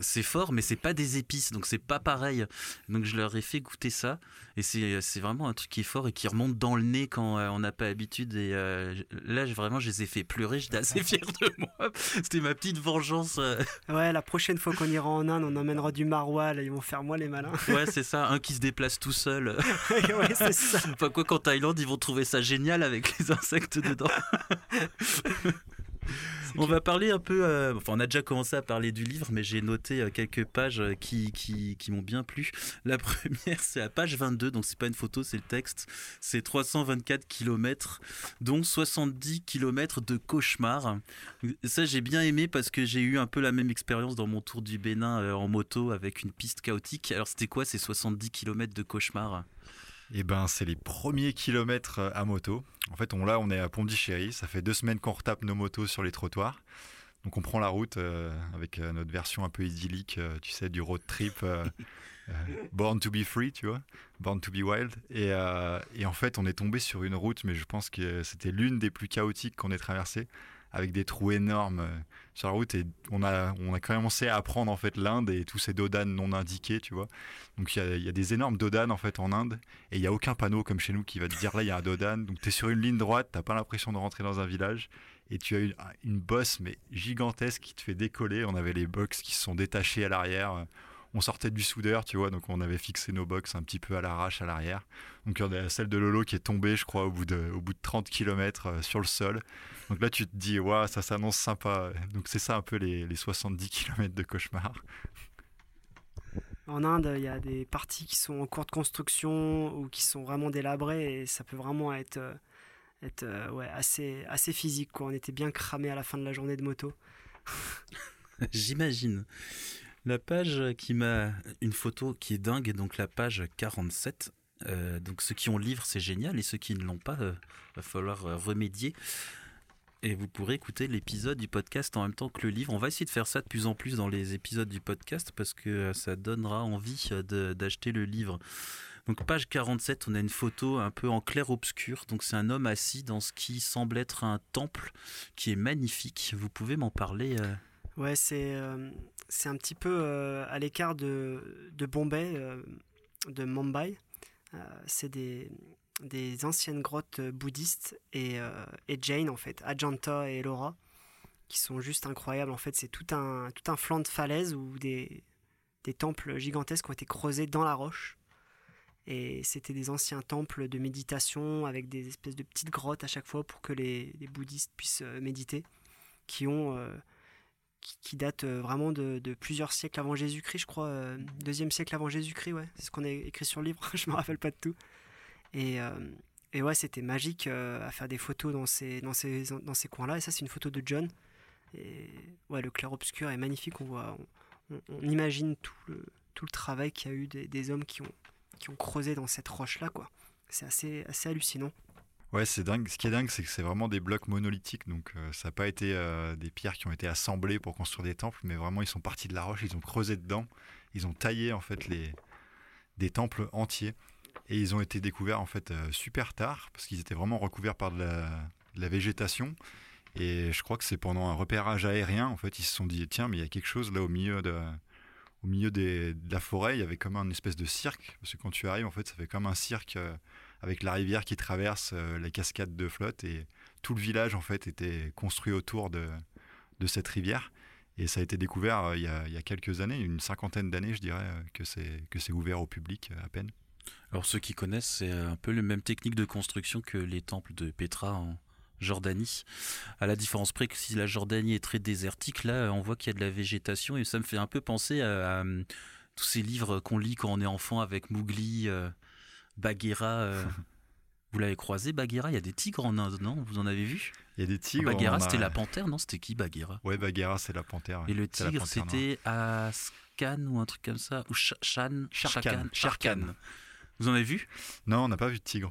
C'est fort, mais c'est pas des épices, donc c'est pas pareil. Donc je leur ai fait goûter ça, et c'est c'est vraiment un truc qui est fort et qui remonte dans le nez quand euh, on n'a pas l'habitude. Et euh, là, vraiment, je les ai fait pleurer. J'étais assez fier de moi. (laughs) C'était ma petite vengeance. euh. Ouais, la prochaine fois qu'on ira en Inde, on emmènera du maroilles, là, ils vont faire moi les malins. (laughs) Ouais, c'est ça. Un qui se déplace tout seul. (laughs) ouais, c'est ça. Enfin quoi qu'en Thaïlande, ils vont trouver ça génial avec les insectes dedans. On va parler un peu, euh, enfin on a déjà commencé à parler du livre, mais j'ai noté euh, quelques pages euh, qui, qui, qui m'ont bien plu. La (laughs) première, c'est à page 22, donc c'est pas une photo, c'est le texte. C'est 324 km, dont 70 km de cauchemar. Ça j'ai bien aimé parce que j'ai eu un peu la même expérience dans mon tour du Bénin euh, en moto avec une piste chaotique. Alors c'était quoi ces 70 km de cauchemar? Eh ben, c'est les premiers kilomètres euh, à moto. En fait, on, là, on est à Pondichéry. Ça fait deux semaines qu'on retape nos motos sur les trottoirs. Donc, on prend la route euh, avec euh, notre version un peu idyllique, tu sais, du road trip. Born to be free, tu vois. Born to be wild. Et, et en fait, on est tombé sur une route, mais je pense que c'était l'une des plus chaotiques qu'on ait traversées, avec des trous énormes euh, sur la route. Et on a, on a commencé à apprendre en fait l'Inde et tous ces dodanes non indiqués, tu vois. Donc il y a, des énormes dodanes en fait en Inde et il n'y a aucun panneau comme chez nous qui va te dire là il y a un dodane. Donc tu es sur une ligne droite, t'as pas l'impression de rentrer dans un village et tu as une, une bosse mais gigantesque qui te fait décoller. On avait les box qui se sont détachés à l'arrière. On sortait du soudeur, tu vois, donc on avait fixé nos box un petit peu à l'arrache à l'arrière. Donc il y en a celle de Lolo qui est tombée, je crois, au bout de, au bout de 30 km sur le sol. Donc là tu te dis, waouh, ça s'annonce sympa. Donc c'est ça un peu les, les 70 km de cauchemar. En Inde, il y a des parties qui sont en cours de construction ou qui sont vraiment délabrées et ça peut vraiment être, euh, être euh, ouais, assez, assez physique. Quoi. On était bien cramé à la fin de la journée de moto. (laughs) (laughs) J'imagine. La page qui m'a une photo qui est dingue, donc la page 47. Euh, donc ceux qui ont le livre, c'est génial, et ceux qui ne l'ont pas, euh, va falloir euh, remédier. Et vous pourrez écouter l'épisode du podcast en même temps que le livre. On va essayer de faire ça de plus en plus dans les épisodes du podcast parce que euh, ça donnera envie d'acheter le livre. Donc page 47, on a une photo un peu en clair-obscur. Donc c'est un homme assis dans ce qui semble être un temple qui est magnifique. Vous pouvez m'en parler Ouais, c'est euh, un petit peu euh, à l'écart de, de Bombay, euh, de Mumbai. Euh, c'est des, des anciennes grottes bouddhistes et, et Jain, en fait, Ajanta et Ellora, qui sont juste incroyables. En fait, c'est tout un, tout un flanc de falaise où des, des temples gigantesques ont été creusés dans la roche. Et c'était des anciens temples de méditation avec des espèces de petites grottes à chaque fois pour que les, les bouddhistes puissent méditer, qui ont... qui, date euh, vraiment de, plusieurs siècles avant Jésus-Christ, je crois, euh, deuxième siècle avant Jésus-Christ, ouais, c'est ce qu'on a écrit sur le livre, (laughs) je me rappelle pas de tout. Et, euh, et ouais, c'était magique à faire des photos dans ces, dans ces, dans ces coins-là, et ça c'est une photo de John. Et ouais, le clair-obscur est magnifique, on voit, on imagine tout le, tout le travail qu'il y a eu des, des hommes qui ont, qui ont creusé dans cette roche-là, quoi. C'est assez, assez hallucinant. Ouais, c'est dingue. Ce qui est dingue, c'est que c'est vraiment des blocs monolithiques. Donc, euh, ça n'a pas été euh, des pierres qui ont été assemblées pour construire des temples, mais vraiment, ils sont partis de la roche, ils ont creusé dedans, ils ont taillé en fait les des temples entiers. Et ils ont été découverts en fait super tard parce qu'ils étaient vraiment recouverts par de la, végétation. Et je crois que c'est pendant un repérage aérien, en fait, ils se sont dit tiens, mais il y a quelque chose là au milieu de, au milieu de la forêt, il y avait comme un espèce de cirque. Parce que quand tu arrives, en fait, ça fait comme un cirque avec la rivière qui traverse les cascades de flotte et tout le village en fait était construit autour de, cette rivière. Et ça a été découvert euh, il, y a, quelques années, une cinquantaine d'années, je dirais, euh, que c'est, que c'est ouvert au public euh, à peine. Alors ceux qui connaissent, c'est un peu la même technique de construction que les temples de Petra en Jordanie. À la différence près que si la Jordanie est très désertique, là on voit qu'il y a de la végétation et ça me fait un peu penser à, tous ces livres qu'on lit quand on est enfant avec Mowgli, Bagheera. (laughs) Vous l'avez croisé, Bagheera Il y a des tigres en Inde, non? Vous en avez vu? Il y a des tigres. Bagheera, c'était la panthère, non? C'était qui Bagheera Ouais, Bagheera, c'est la panthère. Et le tigre, c'était Ascan ou un truc comme ça? Ou Shan? Sharkan. Sharkan. Vous en avez vu? Non, on n'a pas vu de tigre.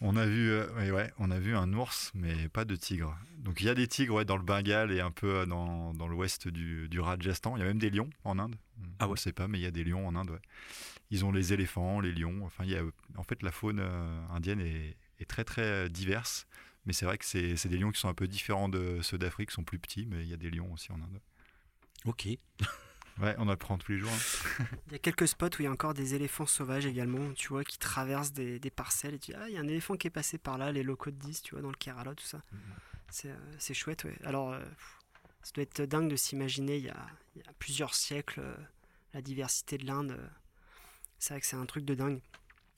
On a vu, euh, ouais, on a vu un ours, mais pas de tigre. Donc il y a des tigres ouais, dans le Bengale et un peu euh, dans, dans l'ouest du, du, Rajasthan. Il y a même des lions en Inde. Ah ouais. Je sais pas, mais il y a des lions en Inde. Ouais. Ils ont les éléphants, les lions. Enfin, il y a, en fait, la faune euh, indienne est, très très diverse. Mais c'est vrai que c'est des lions qui sont un peu différents de ceux d'Afrique, qui sont plus petits, mais il y a des lions aussi en Inde. Ok. (laughs) ouais, on apprend tous les jours. Hein. il y a quelques spots où il y a encore des éléphants sauvages également, tu vois, qui traversent des, parcelles. Et tu dis, ah, il y a un éléphant qui est passé par là, les locaux de 10, tu vois, dans le Kerala, tout ça. Mm-hmm. Euh, c'est chouette, ouais. Alors, euh, ça doit être dingue de s'imaginer, il, y a plusieurs siècles, la diversité de l'Inde c'est vrai que c'est un truc de dingue.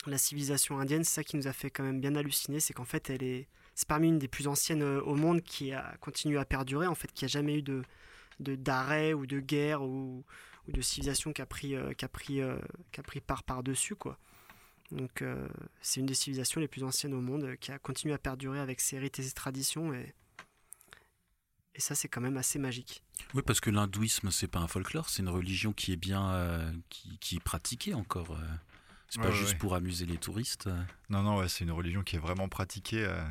La civilisation indienne, c'est ça qui nous a fait quand même bien halluciner, c'est qu'en fait, elle est, c'est parmi une des plus anciennes euh, au monde qui a continué à perdurer, en fait, qui a jamais eu de d'arrêt ou de guerre ou, ou, de civilisation qui a pris, euh, qui a pris, euh, qui a pris part par-dessus, quoi. Donc, c'est une des civilisations les plus anciennes au monde qui a continué à perdurer avec ses rites et ses traditions et, et ça, c'est quand même assez magique. Oui, parce que l'hindouisme, c'est pas un folklore, c'est une religion qui est bien, euh, qui, est pratiquée encore. Euh. C'est pas juste pour amuser les touristes. Non, non, ouais, c'est une religion qui est vraiment pratiquée, euh,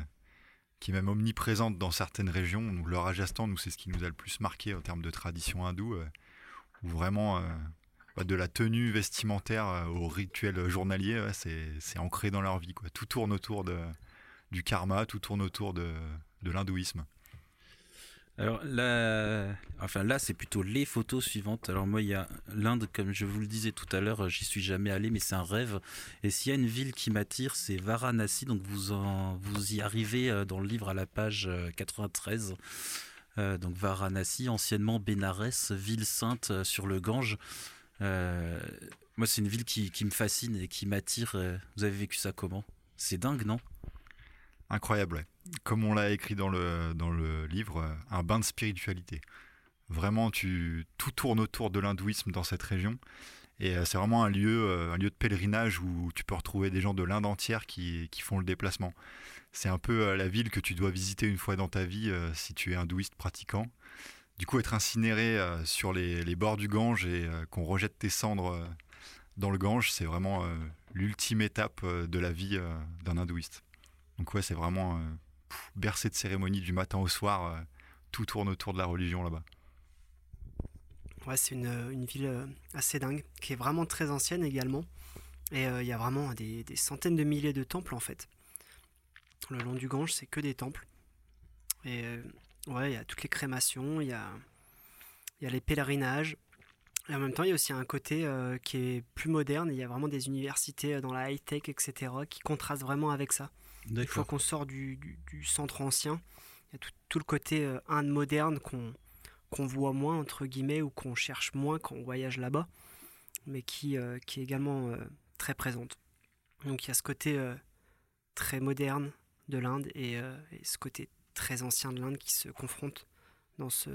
qui est même omniprésente dans certaines régions. Donc, le Rajasthan, nous, c'est ce qui nous a le plus marqué en termes de tradition hindoue, où vraiment, bah, de la tenue vestimentaire au rituel journalier, c'est ancré dans leur vie. Quoi. Tout tourne autour de, du karma, tout tourne autour de, de l'hindouisme. Alors là, enfin là, c'est plutôt les photos suivantes. Alors moi, il y a l'Inde, comme je vous le disais tout à l'heure, j'y suis jamais allé, mais c'est un rêve. Et s'il y a une ville qui m'attire, c'est Varanasi. Donc vous en, vous y arrivez euh, dans le livre à la page 93. Euh, euh, donc Varanasi, anciennement Bénarès, ville sainte sur le Gange. moi, c'est une ville qui, qui, me fascine et qui m'attire. Vous avez vécu ça comment? C'est dingue, non? Incroyable, comme on l'a écrit dans le, dans le livre, un bain de spiritualité. Vraiment, tout tourne autour de l'hindouisme dans cette région. Et euh, c'est vraiment un lieu, euh, un lieu de pèlerinage où tu peux retrouver des gens de l'Inde entière qui, qui font le déplacement. C'est un peu euh, la ville que tu dois visiter une fois dans ta vie si tu es hindouiste pratiquant. Du coup, être incinéré sur les, les, bords du Gange et qu'on rejette tes cendres dans le Gange, c'est vraiment l'ultime étape de la vie d'un hindouiste. Donc ouais, c'est vraiment euh, bercé de cérémonies du matin au soir. Euh, tout tourne autour de la religion là-bas. Ouais, c'est une, une, ville euh, assez dingue, qui est vraiment très ancienne également. Et il y a vraiment des, centaines de milliers de temples en fait. Le long du Gange, c'est que des temples. Et ouais, il y a toutes les crémations, il y a, y a les pèlerinages. Et en même temps, il y a aussi un côté qui est plus moderne. Il y a vraiment des universités dans la high-tech, etc., qui contrastent vraiment avec ça. Une fois qu'on sort du, centre ancien, il y a tout, le côté euh, Inde moderne qu'on voit moins, entre guillemets, ou qu'on cherche moins quand on voyage là-bas, mais qui, euh, qui est également euh, très présente. Donc il y a ce côté très moderne de l'Inde et, ce côté très ancien de l'Inde qui se confrontent dans ce,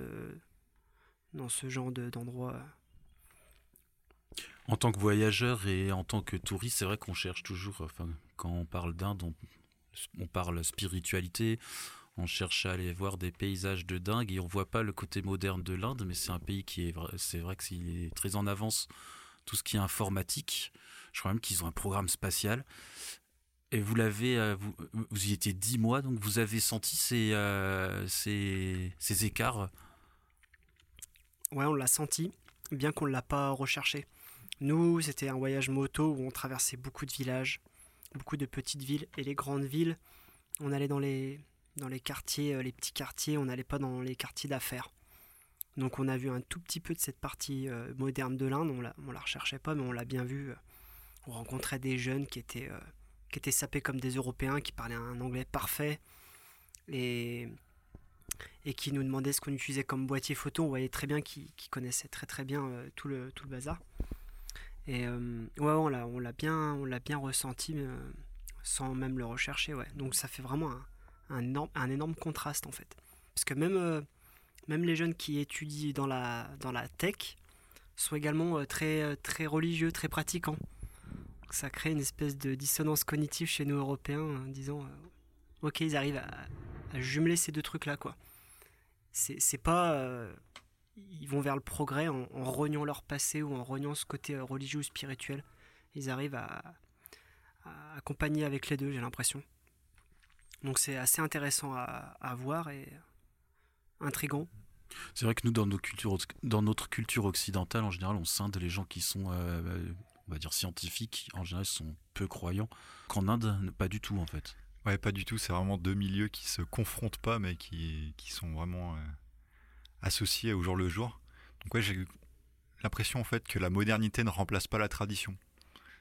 dans ce genre d'endroit. en tant que voyageur et en tant que touriste, c'est vrai qu'on cherche toujours, enfin, quand on parle d'Inde, on on parle spiritualité, on cherche à aller voir des paysages de dingue et on voit pas le côté moderne de l'Inde, mais c'est un pays qui est, c'est vrai que est très en avance, tout ce qui est informatique. Je crois même qu'ils ont un programme spatial. Et vous l'avez, euh, vous, y étiez dix mois, donc vous avez senti ces, euh, ces écarts? Ouais, on l'a senti, bien qu'on ne l'a pas recherché. Nous, c'était un voyage moto où on traversait beaucoup de villages, beaucoup de petites villes et les grandes villes. On allait dans les, dans les quartiers, euh, les petits quartiers, on n'allait pas dans les quartiers d'affaires. Donc on a vu un tout petit peu de cette partie euh, moderne de l'Inde, on la, la recherchait pas, mais on l'a bien vu. On rencontrait des jeunes qui étaient, euh, qui étaient sapés comme des Européens, qui parlaient un anglais parfait, et, et qui nous demandaient ce qu'on utilisait comme boîtier photo. On voyait très bien qu'ils connaissaient très très bien tout le bazar. Et ouais, on l'a, bien, on l'a bien ressenti, sans même le rechercher. Ouais. Donc ça fait vraiment un, énorme, contraste en fait. Parce que même, euh, les jeunes qui étudient dans la, tech sont également euh, très, euh, religieux, très pratiquants. ça crée une espèce de dissonance cognitive chez nous Européens, en disant ok, ils arrivent à, jumeler ces deux trucs-là. C'est pas. Ils vont vers le progrès en, en, reniant leur passé ou en reniant ce côté religieux ou spirituel. Ils arrivent à, à accompagner avec les deux, j'ai l'impression. Donc c'est assez intéressant à, voir et intrigant. C'est vrai que nous, dans, nos cultures, dans notre culture occidentale, en général, on scinde les gens qui sont, euh, on va dire, scientifiques. En général, sont peu croyants. Qu'en Inde, pas du tout, en fait. Ouais, pas du tout. C'est vraiment deux milieux qui se confrontent pas, mais qui, qui sont vraiment euh, associés au jour le jour. Donc ouais, j'ai l'impression en fait que la modernité ne remplace pas la tradition.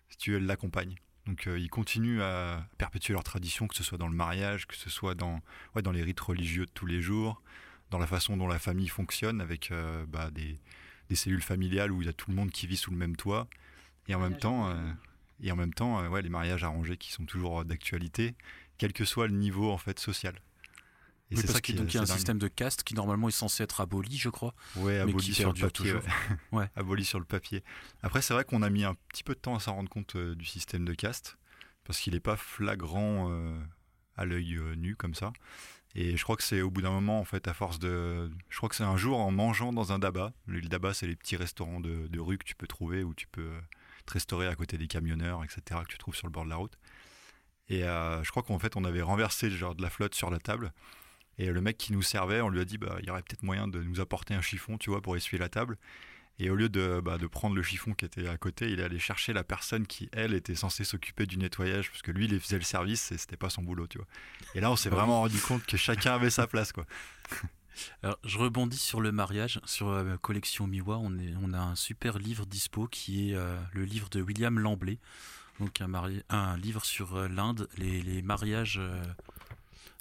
Si tu veux, elle l'accompagne. Donc euh, ils continuent à perpétuer leur tradition, que ce soit dans le mariage, que ce soit dans, ouais, dans les rites religieux de tous les jours, dans la façon dont la famille fonctionne, avec euh, bah, des, des, cellules familiales où il y a tout le monde qui vit sous le même toit. Et en même temps, euh, et en même temps ouais, les mariages arrangés qui sont toujours d'actualité, quel que soit le niveau en fait social. Et c'est ça qui, donc il y a un système de caste qui normalement est censé être aboli, je crois. Oui, aboli sur le papier. Ouais. (laughs) aboli sur le papier. Après, c'est vrai qu'on a mis un petit peu de temps à s'en rendre compte euh, du système de caste parce qu'il n'est pas flagrant euh, à l'œil euh, nu comme ça. Et je crois que c'est au bout d'un moment, en fait, à force de. Je crois que c'est un jour en mangeant dans un daba. Le daba, c'est les petits restaurants de, de, rue que tu peux trouver où tu peux te restaurer à côté des camionneurs, etc., que tu trouves sur le bord de la route. Et je crois qu'en fait, on avait renversé genre de la flotte sur la table. Et le mec qui nous servait, on lui a dit, bah, il y aurait peut-être moyen de nous apporter un chiffon, tu vois, pour essuyer la table. Et au lieu de, bah, de prendre le chiffon qui était à côté, il est allé chercher la personne qui, elle, était censée s'occuper du nettoyage, parce que lui, il faisait le service et c'était pas son boulot, tu vois. Et là, on s'est vraiment rendu compte que chacun avait sa place, quoi. (laughs) Alors, je rebondis sur le mariage, sur la euh, collection Miwa. On, est, on a un super livre dispo qui est euh, le livre de William Lamblay. Donc, un, un livre sur euh, l'Inde, les, les, mariages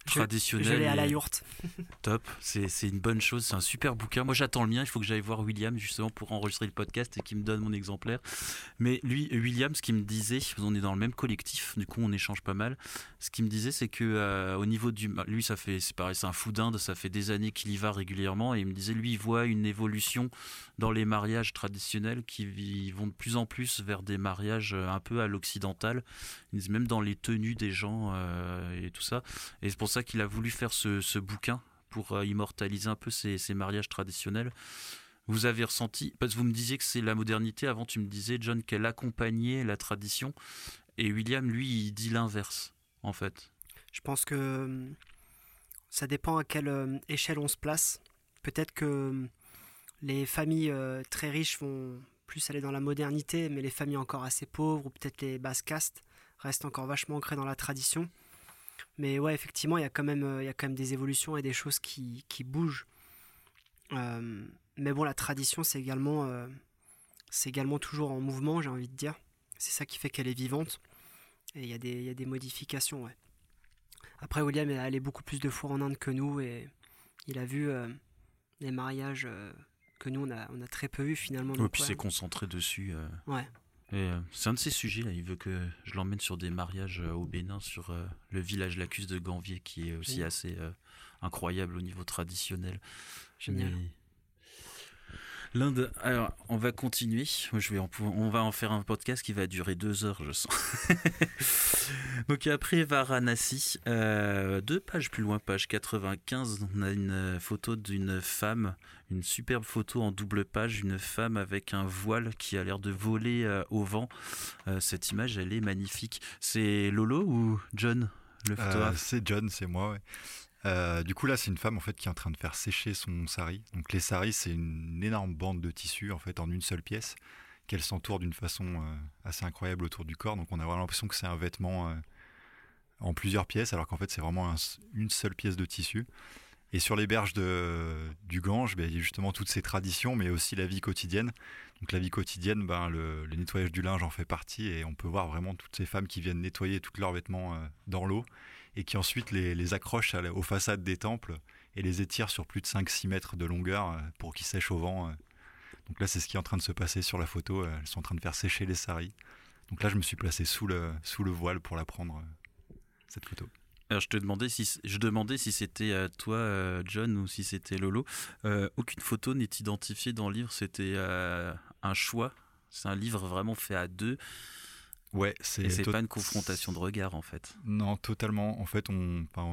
traditionnel. Je, à la yourte. (laughs) top, c'est une bonne chose, c'est un super bouquin. Moi j'attends le mien, il faut que j'aille voir William justement pour enregistrer le podcast et qu'il me donne mon exemplaire. Mais lui, William, ce qu'il me disait, on est dans le même collectif, du coup on échange pas mal. Ce qu'il me disait, c'est que euh, au niveau du. Lui, ça fait, c'est pareil, c'est un fou d'Inde, ça fait des années qu'il y va régulièrement et il me disait, lui, il voit une évolution dans les mariages traditionnels qui vont de plus en plus vers des mariages euh, un peu à l'occidental, même dans les tenues des gens euh, et tout ça. Et c'est pour ça qu'il a voulu faire ce, bouquin pour euh, immortaliser un peu ces, mariages traditionnels. Vous avez ressenti, parce que vous me disiez que c'est la modernité, avant tu me disais, John, qu'elle accompagnait la tradition, et William, lui, il dit l'inverse, en fait. Je pense que hum, ça dépend à quelle hum, échelle on se place. Peut-être que les familles euh, très riches vont plus aller dans la modernité, mais les familles encore assez pauvres, ou peut-être les basses castes, restent encore vachement ancrées dans la tradition. Mais ouais, effectivement, il y, a quand même, euh, y a quand même des évolutions et des choses qui, qui bougent. Euh, mais bon, la tradition, c'est également, euh, c'est également toujours en mouvement, j'ai envie de dire. C'est ça qui fait qu'elle est vivante. Et il y, a des, y a des modifications, ouais. Après, William est allé beaucoup plus de fois en Inde que nous et il a vu les mariages que nous, on a, on a très peu vu finalement. Et puis c'est concentré dessus. Ouais. Euh, c'est un de ces sujets là. Il veut que je l'emmène sur des mariages euh, au Bénin, sur euh, le village Lacus de Ganvier, qui est aussi assez incroyable au niveau traditionnel. Génial. L'Inde, alors on va continuer. Je vais on va en faire un podcast qui va durer deux heures, je sens. (laughs) Donc après Varanasi, deux pages plus loin, page 95, on a une photo d'une femme, une superbe photo en double page, une femme avec un voile qui a l'air de voler euh, au vent. Euh, cette image, elle est magnifique. C'est Lolo ou John le euh, photographe? C'est John, c'est moi. Ouais. Euh, du coup, là, c'est une femme en fait qui est en train de faire sécher son sari. Donc, les saris, c'est une énorme bande de tissu en fait en une seule pièce qu'elle s'entoure d'une façon assez incroyable autour du corps. Donc on a l'impression que c'est un vêtement en plusieurs pièces, alors qu'en fait c'est vraiment une seule pièce de tissu. Et sur les berges de, du Gange, ben, il y a justement toutes ces traditions, mais aussi la vie quotidienne. Donc la vie quotidienne, ben, le, nettoyage du linge en fait partie, et on peut voir vraiment toutes ces femmes qui viennent nettoyer tous leurs vêtements euh, dans l'eau, et qui ensuite les, accrochent aux façades des temples, et les étirent sur plus de 5-6 mètres de longueur euh, pour qu'ils sèchent au vent. Euh. Donc là, c'est ce qui est en train de se passer sur la photo. Elles sont en train de faire sécher les saris. Donc là, je me suis placé sous le, sous le voile pour la prendre, cette photo. Alors je te demandais si je demandais si c'était euh, toi euh, John ou si c'était Lolo. Euh, aucune photo n'est identifiée dans le livre. C'était un choix. C'est un livre vraiment fait à deux. Ouais, c'est. Et c'est pas une confrontation de regard en fait. Non, totalement. En fait, on,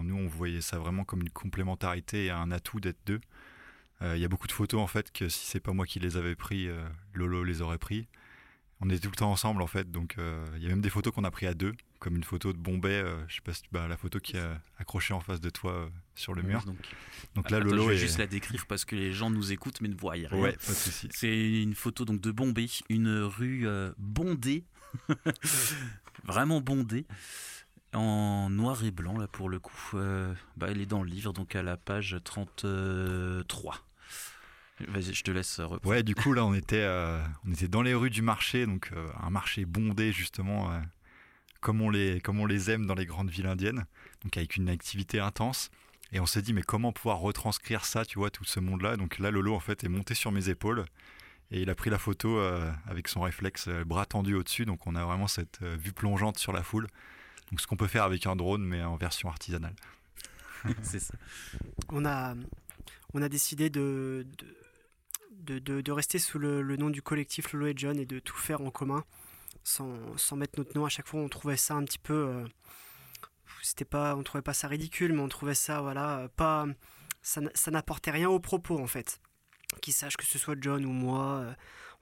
nous on voyait ça vraiment comme une complémentarité et un atout d'être deux. Il y a beaucoup de photos en fait que si c'est pas moi qui les avais pris, Lolo les aurait pris. On est tout le temps ensemble en fait, donc il y a même des photos qu'on a pris à deux comme une photo de Bombay, euh, je sais pas si bah, la photo qui est accrochée en face de toi euh, sur le mur. donc, là, Lolo je vais juste la décrire parce que les gens nous écoutent mais ne voient rien. Ouais, pas de souci. C'est une photo donc de Bombay, une rue euh, bondée, (laughs) vraiment bondée, en noir et blanc là pour le coup. bah, elle est dans le livre donc à la page 33. Vas-y, je te laisse reprendre. Ouais, du coup là on était, on était dans les rues du marché, donc un marché bondé justement comme on les, comme on les aime dans les grandes villes indiennes, donc avec une activité intense. Et on s'est dit, mais comment pouvoir retranscrire ça, tu vois, tout ce monde-là? Donc là, Lolo, en fait, est monté sur mes épaules et il a pris la photo euh, avec son réflexe euh, bras tendu au-dessus. Donc on a vraiment cette euh, vue plongeante sur la foule. Donc ce qu'on peut faire avec un drone, mais en version artisanale. (laughs) (laughs) C'est ça. On a, on a décidé de, de, de, rester sous le, le, nom du collectif Lolo et John et de tout faire en commun sans, mettre notre nom à chaque fois. On trouvait ça un petit peu. Euh, c'était pas, on trouvait pas ça ridicule, mais on trouvait ça, voilà, pas. Ça, n'apportait rien au propos en fait. Qu'ils sachent que ce soit John ou moi. Euh,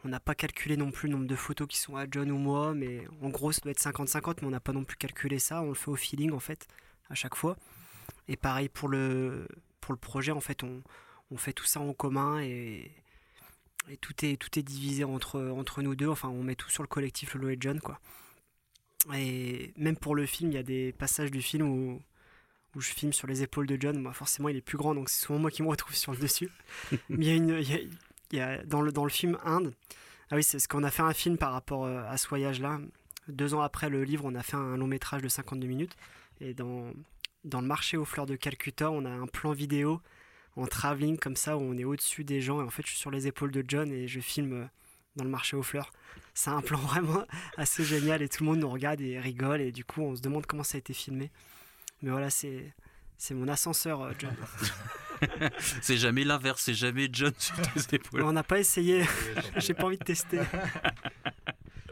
on n'a pas calculé non plus le nombre de photos qui sont à John ou moi, mais en gros, ça doit être 50-50, mais on n'a pas non plus calculé ça. On le fait au feeling en fait, à chaque fois. Et pareil pour le, pour le projet, en fait, on, on fait tout ça en commun et, et tout est, tout est divisé entre, entre nous deux. Enfin, on met tout sur le collectif Lolo et John, quoi. Et même pour le film, il y a des passages du film où, où je filme sur les épaules de John. Moi, forcément, il est plus grand, donc c'est souvent moi qui me retrouve sur le dessus. (laughs) Mais il y a une, il y a, dans, le, dans le film Inde, ah oui, c'est ce qu'on a fait un film par rapport euh, à ce voyage-là. Deux ans après le livre, on a fait un long métrage de 52 minutes. Et dans, dans le marché aux fleurs de Calcutta, on a un plan vidéo en travelling comme ça où on est au-dessus des gens et en fait je suis sur les épaules de John et je filme euh, dans le marché aux fleurs. C'est un plan (laughs) vraiment assez génial et tout le monde nous regarde et rigole et du coup on se demande comment ça a été filmé. Mais voilà, c'est c'est mon ascenseur euh, John. (laughs) c'est jamais l'inverse, c'est jamais John sur tes (laughs) épaules. on n'a pas essayé, j'ai pas envie de tester.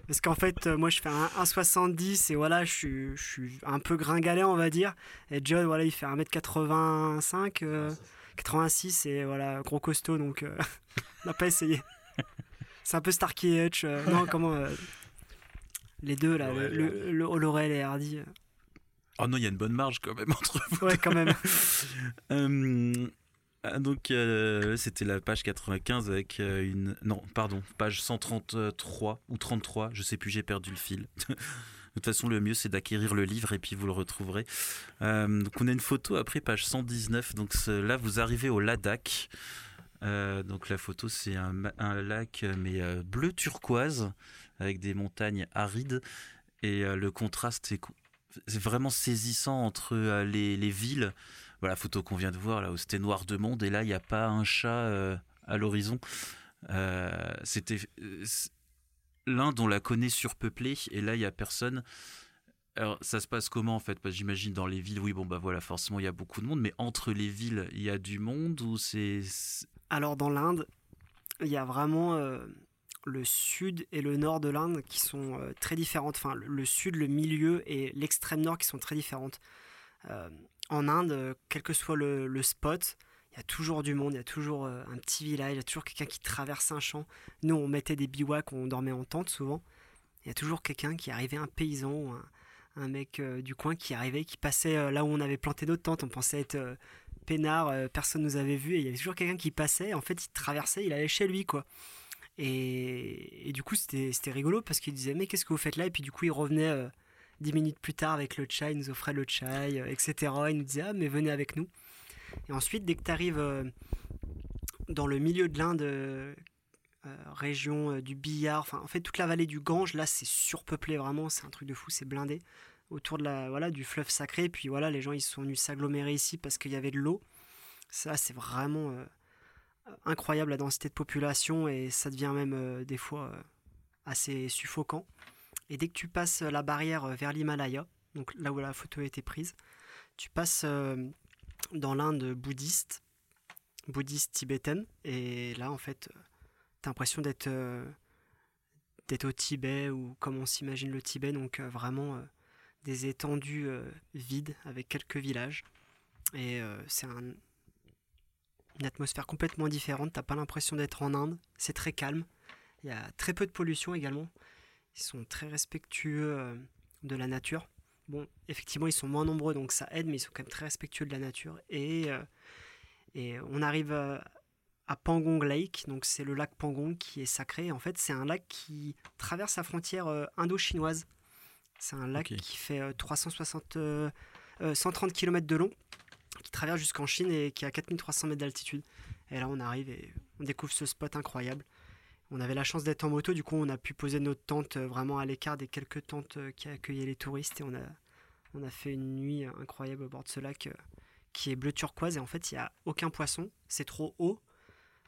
Parce qu'en fait, euh, moi je fais un 1,70 et voilà, je suis, je suis un peu gringalet, on va dire. Et John, voilà, il fait 1m85. 86 et voilà, gros costaud, donc euh, (laughs) on n'a pas essayé. (laughs) C'est un peu Starkey Hutch. Euh, non, comment. Euh, les deux, là, le, le, et Hardy. Oh non, il y a une bonne marge quand même entre vous. Ouais, quand même. (laughs) Ah, donc, c'était la page 95 avec une. Non, pardon, page 133 ou 33, je sais plus, j'ai perdu le fil. De toute façon, le mieux, c'est d'acquérir le livre et puis vous le retrouverez. Euh, donc, on a une photo après, page 119. Donc là, vous arrivez au Ladakh. Euh, donc la photo, c'est un, lac, mais euh, bleu turquoise, avec des montagnes arides. Et le contraste est, vraiment saisissant entre les, les, villes. Voilà la photo qu'on vient de voir, là où c'était noir de monde. Et là, il n'y a pas un chat à l'horizon. c'était l'Inde, on la connaît surpeuplée, et là, il n'y a personne. Alors, ça se passe comment en fait? Parce j'imagine dans les villes, oui, bon, bah voilà, forcément, il y a beaucoup de monde, mais entre les villes, il y a du monde ou c'est. Alors, dans l'Inde, il y a vraiment euh, le sud et le nord de l'Inde qui sont euh, très différentes. Enfin, le, sud, le milieu et l'extrême nord qui sont très différentes. Euh, en Inde, quel que soit le spot, il y a toujours du monde, il y a toujours euh, un petit village, il y a toujours quelqu'un qui traverse un champ. Nous, on mettait des bivouacs, on dormait en tente souvent. Il y a toujours quelqu'un qui arrivait, un paysan, un, mec euh, du coin qui arrivait, qui passait euh, là où on avait planté notre tente. On pensait être peinard, personne nous avait vu, et il y avait toujours quelqu'un qui passait. En fait, il traversait, il allait chez lui, quoi. Et, du coup, c'était rigolo parce qu'il disait Mais qu'est-ce que vous faites là? Et puis, du coup, il revenait dix minutes plus tard avec le chai, il nous offrait le chai, etc. Il nous disait Ah, mais venez avec nous. Et ensuite, dès que tu arrives dans le milieu de l'Inde, région du Billard, enfin, en fait, toute la vallée du Gange, là, c'est surpeuplé vraiment, c'est un truc de fou, c'est blindé autour de la, voilà, du fleuve sacré. Puis voilà, les gens ils sont venus s'agglomérer ici parce qu'il y avait de l'eau. Ça, c'est vraiment euh, incroyable la densité de population et ça devient même euh, des fois euh, assez suffocant. Et dès que tu passes la barrière vers l'Himalaya, donc là où la photo a été prise, tu passes dans l'Inde bouddhiste, bouddhiste tibétaine. Et là, en fait, tu as l'impression d'être d'être au Tibet ou comme on s'imagine le Tibet, donc vraiment des étendues euh, vides avec quelques villages. Et euh, c'est une atmosphère complètement différente. T'as pas l'impression d'être en Inde. C'est très calme. Il y a très peu de pollution également. Ils sont très respectueux euh, de la nature. Bon, effectivement, ils sont moins nombreux, donc ça aide, mais ils sont quand même très respectueux de la nature. Et, et on arrive à Pangong Lake, donc c'est le lac Pangong qui est sacré. En fait, c'est un lac qui traverse la frontière indo-chinoise. C'est un lac qui fait 360, euh, 130 euh, km de long, qui traverse jusqu'en Chine et qui a 4300 mètres d'altitude. Et là, on arrive et on découvre ce spot incroyable. On avait la chance d'être en moto, du coup, on a pu poser notre tente euh, vraiment à l'écart des quelques tentes qui accueillaient les touristes et on a, on a fait une nuit incroyable au bord de ce lac qui est bleu turquoise et en fait, il n'y a aucun poisson. C'est trop haut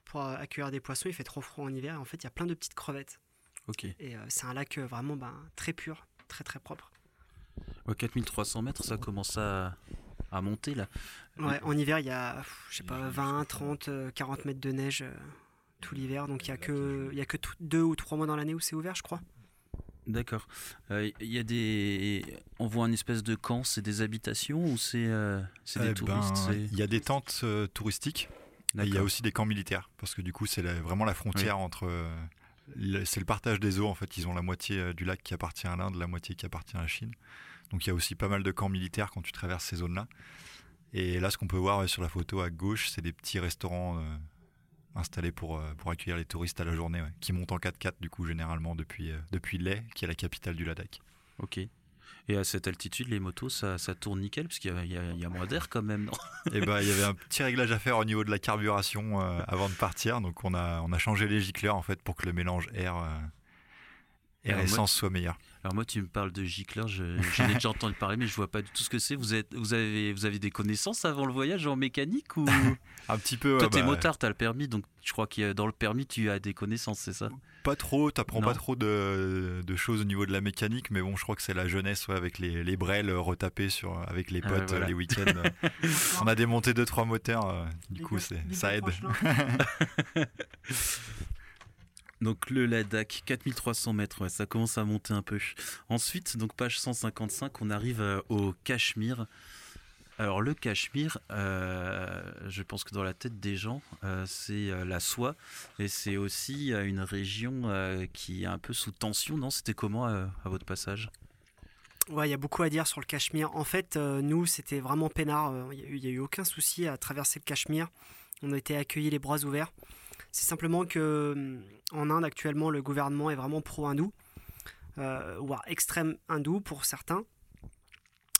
pour accueillir des poissons, il fait trop froid en hiver et en fait, il y a plein de petites crevettes. Ok. Et c'est un lac vraiment ben, très pur, très très propre. 4300 mètres, ça commence à, à monter là. Ouais, en hiver, il y a, je sais pas, 20, 30, 40 mètres de neige euh, tout l'hiver. Donc il n'y a que, y a que deux ou trois mois dans l'année où c'est ouvert, je crois. D'accord. Il euh, y a des, on voit une espèce de camp, c'est des habitations ou c'est, euh, des eh touristes ben, Il y a des tentes touristiques. Il y a aussi des camps militaires parce que du coup c'est vraiment la frontière entre c'est le partage des eaux en fait. Ils ont la moitié euh, du lac qui appartient à l'Inde, la moitié qui appartient à la Chine. Donc il y a aussi pas mal de camps militaires quand tu traverses ces zones-là. Et là, ce qu'on peut voir sur la photo à gauche, c'est des petits restaurants euh, installés pour, euh, pour accueillir les touristes à la journée, qui montent en 4x4 du coup généralement depuis, depuis Leh, qui est la capitale du Ladakh. Ok. Et à cette altitude, les motos, ça, ça tourne nickel, parce qu'il y, y, a moins d'air quand même, non? Et eh ben, il y avait un petit réglage à faire au niveau de la carburation euh, avant de partir. Donc, on a, on a changé les gicleurs, en fait, pour que le mélange air, euh, air essence soit meilleur. Alors moi, tu me parles de gicleur, je, (laughs) ai déjà entendu parler, mais je vois pas du tout ce que c'est. Vous, êtes, vous, avez, vous avez des connaissances avant le voyage en mécanique ou? (laughs) Un petit peu. Toi, t'es bah... motard, t'as le permis, donc je crois que dans le permis, tu as des connaissances, c'est ça? Pas trop, t'apprends pas trop de, de, choses au niveau de la mécanique, mais bon, je crois que c'est la jeunesse avec les, les brels retapés sur, avec les ah, potes les week-ends. (laughs) On a démonté deux trois moteurs, euh, du coup, ça aide. Donc le Ladakh, 4300 mètres, ça commence à monter un peu. Ensuite, donc page 155, on arrive euh, au Cachemire. Alors le Cachemire, euh, je pense que dans la tête des gens, euh, c'est la soie et c'est aussi une région qui est un peu sous tension. Non, c'était comment à votre passage? Ouais, il y a beaucoup à dire sur le Cachemire. En fait, nous, c'était vraiment peinard. Il n'y a, eu aucun souci à traverser le Cachemire. On a été accueillis les bras ouverts. C'est simplement que hum, en Inde actuellement le gouvernement est vraiment pro-hindou, euh, voire extrême hindou pour certains,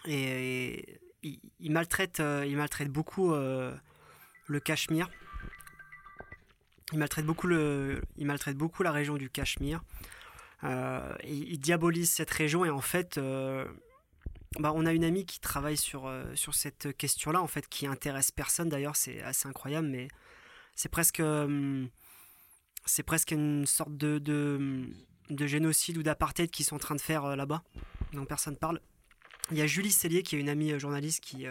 et, il, maltraite, euh, il maltraite beaucoup euh, le Cachemire. Il maltraite beaucoup le, il maltraite beaucoup la région du Cachemire. il, diabolise cette région et en fait, bah, on a une amie qui travaille sur, sur cette question-là, en fait, qui intéresse personne d'ailleurs, c'est assez incroyable, mais c'est presque, euh, c'est presque une sorte de, de, génocide ou d'apartheid qu'ils sont en train de faire euh, là-bas, dont personne parle. Il y a Julie Cellier, qui est une amie euh, journaliste qui,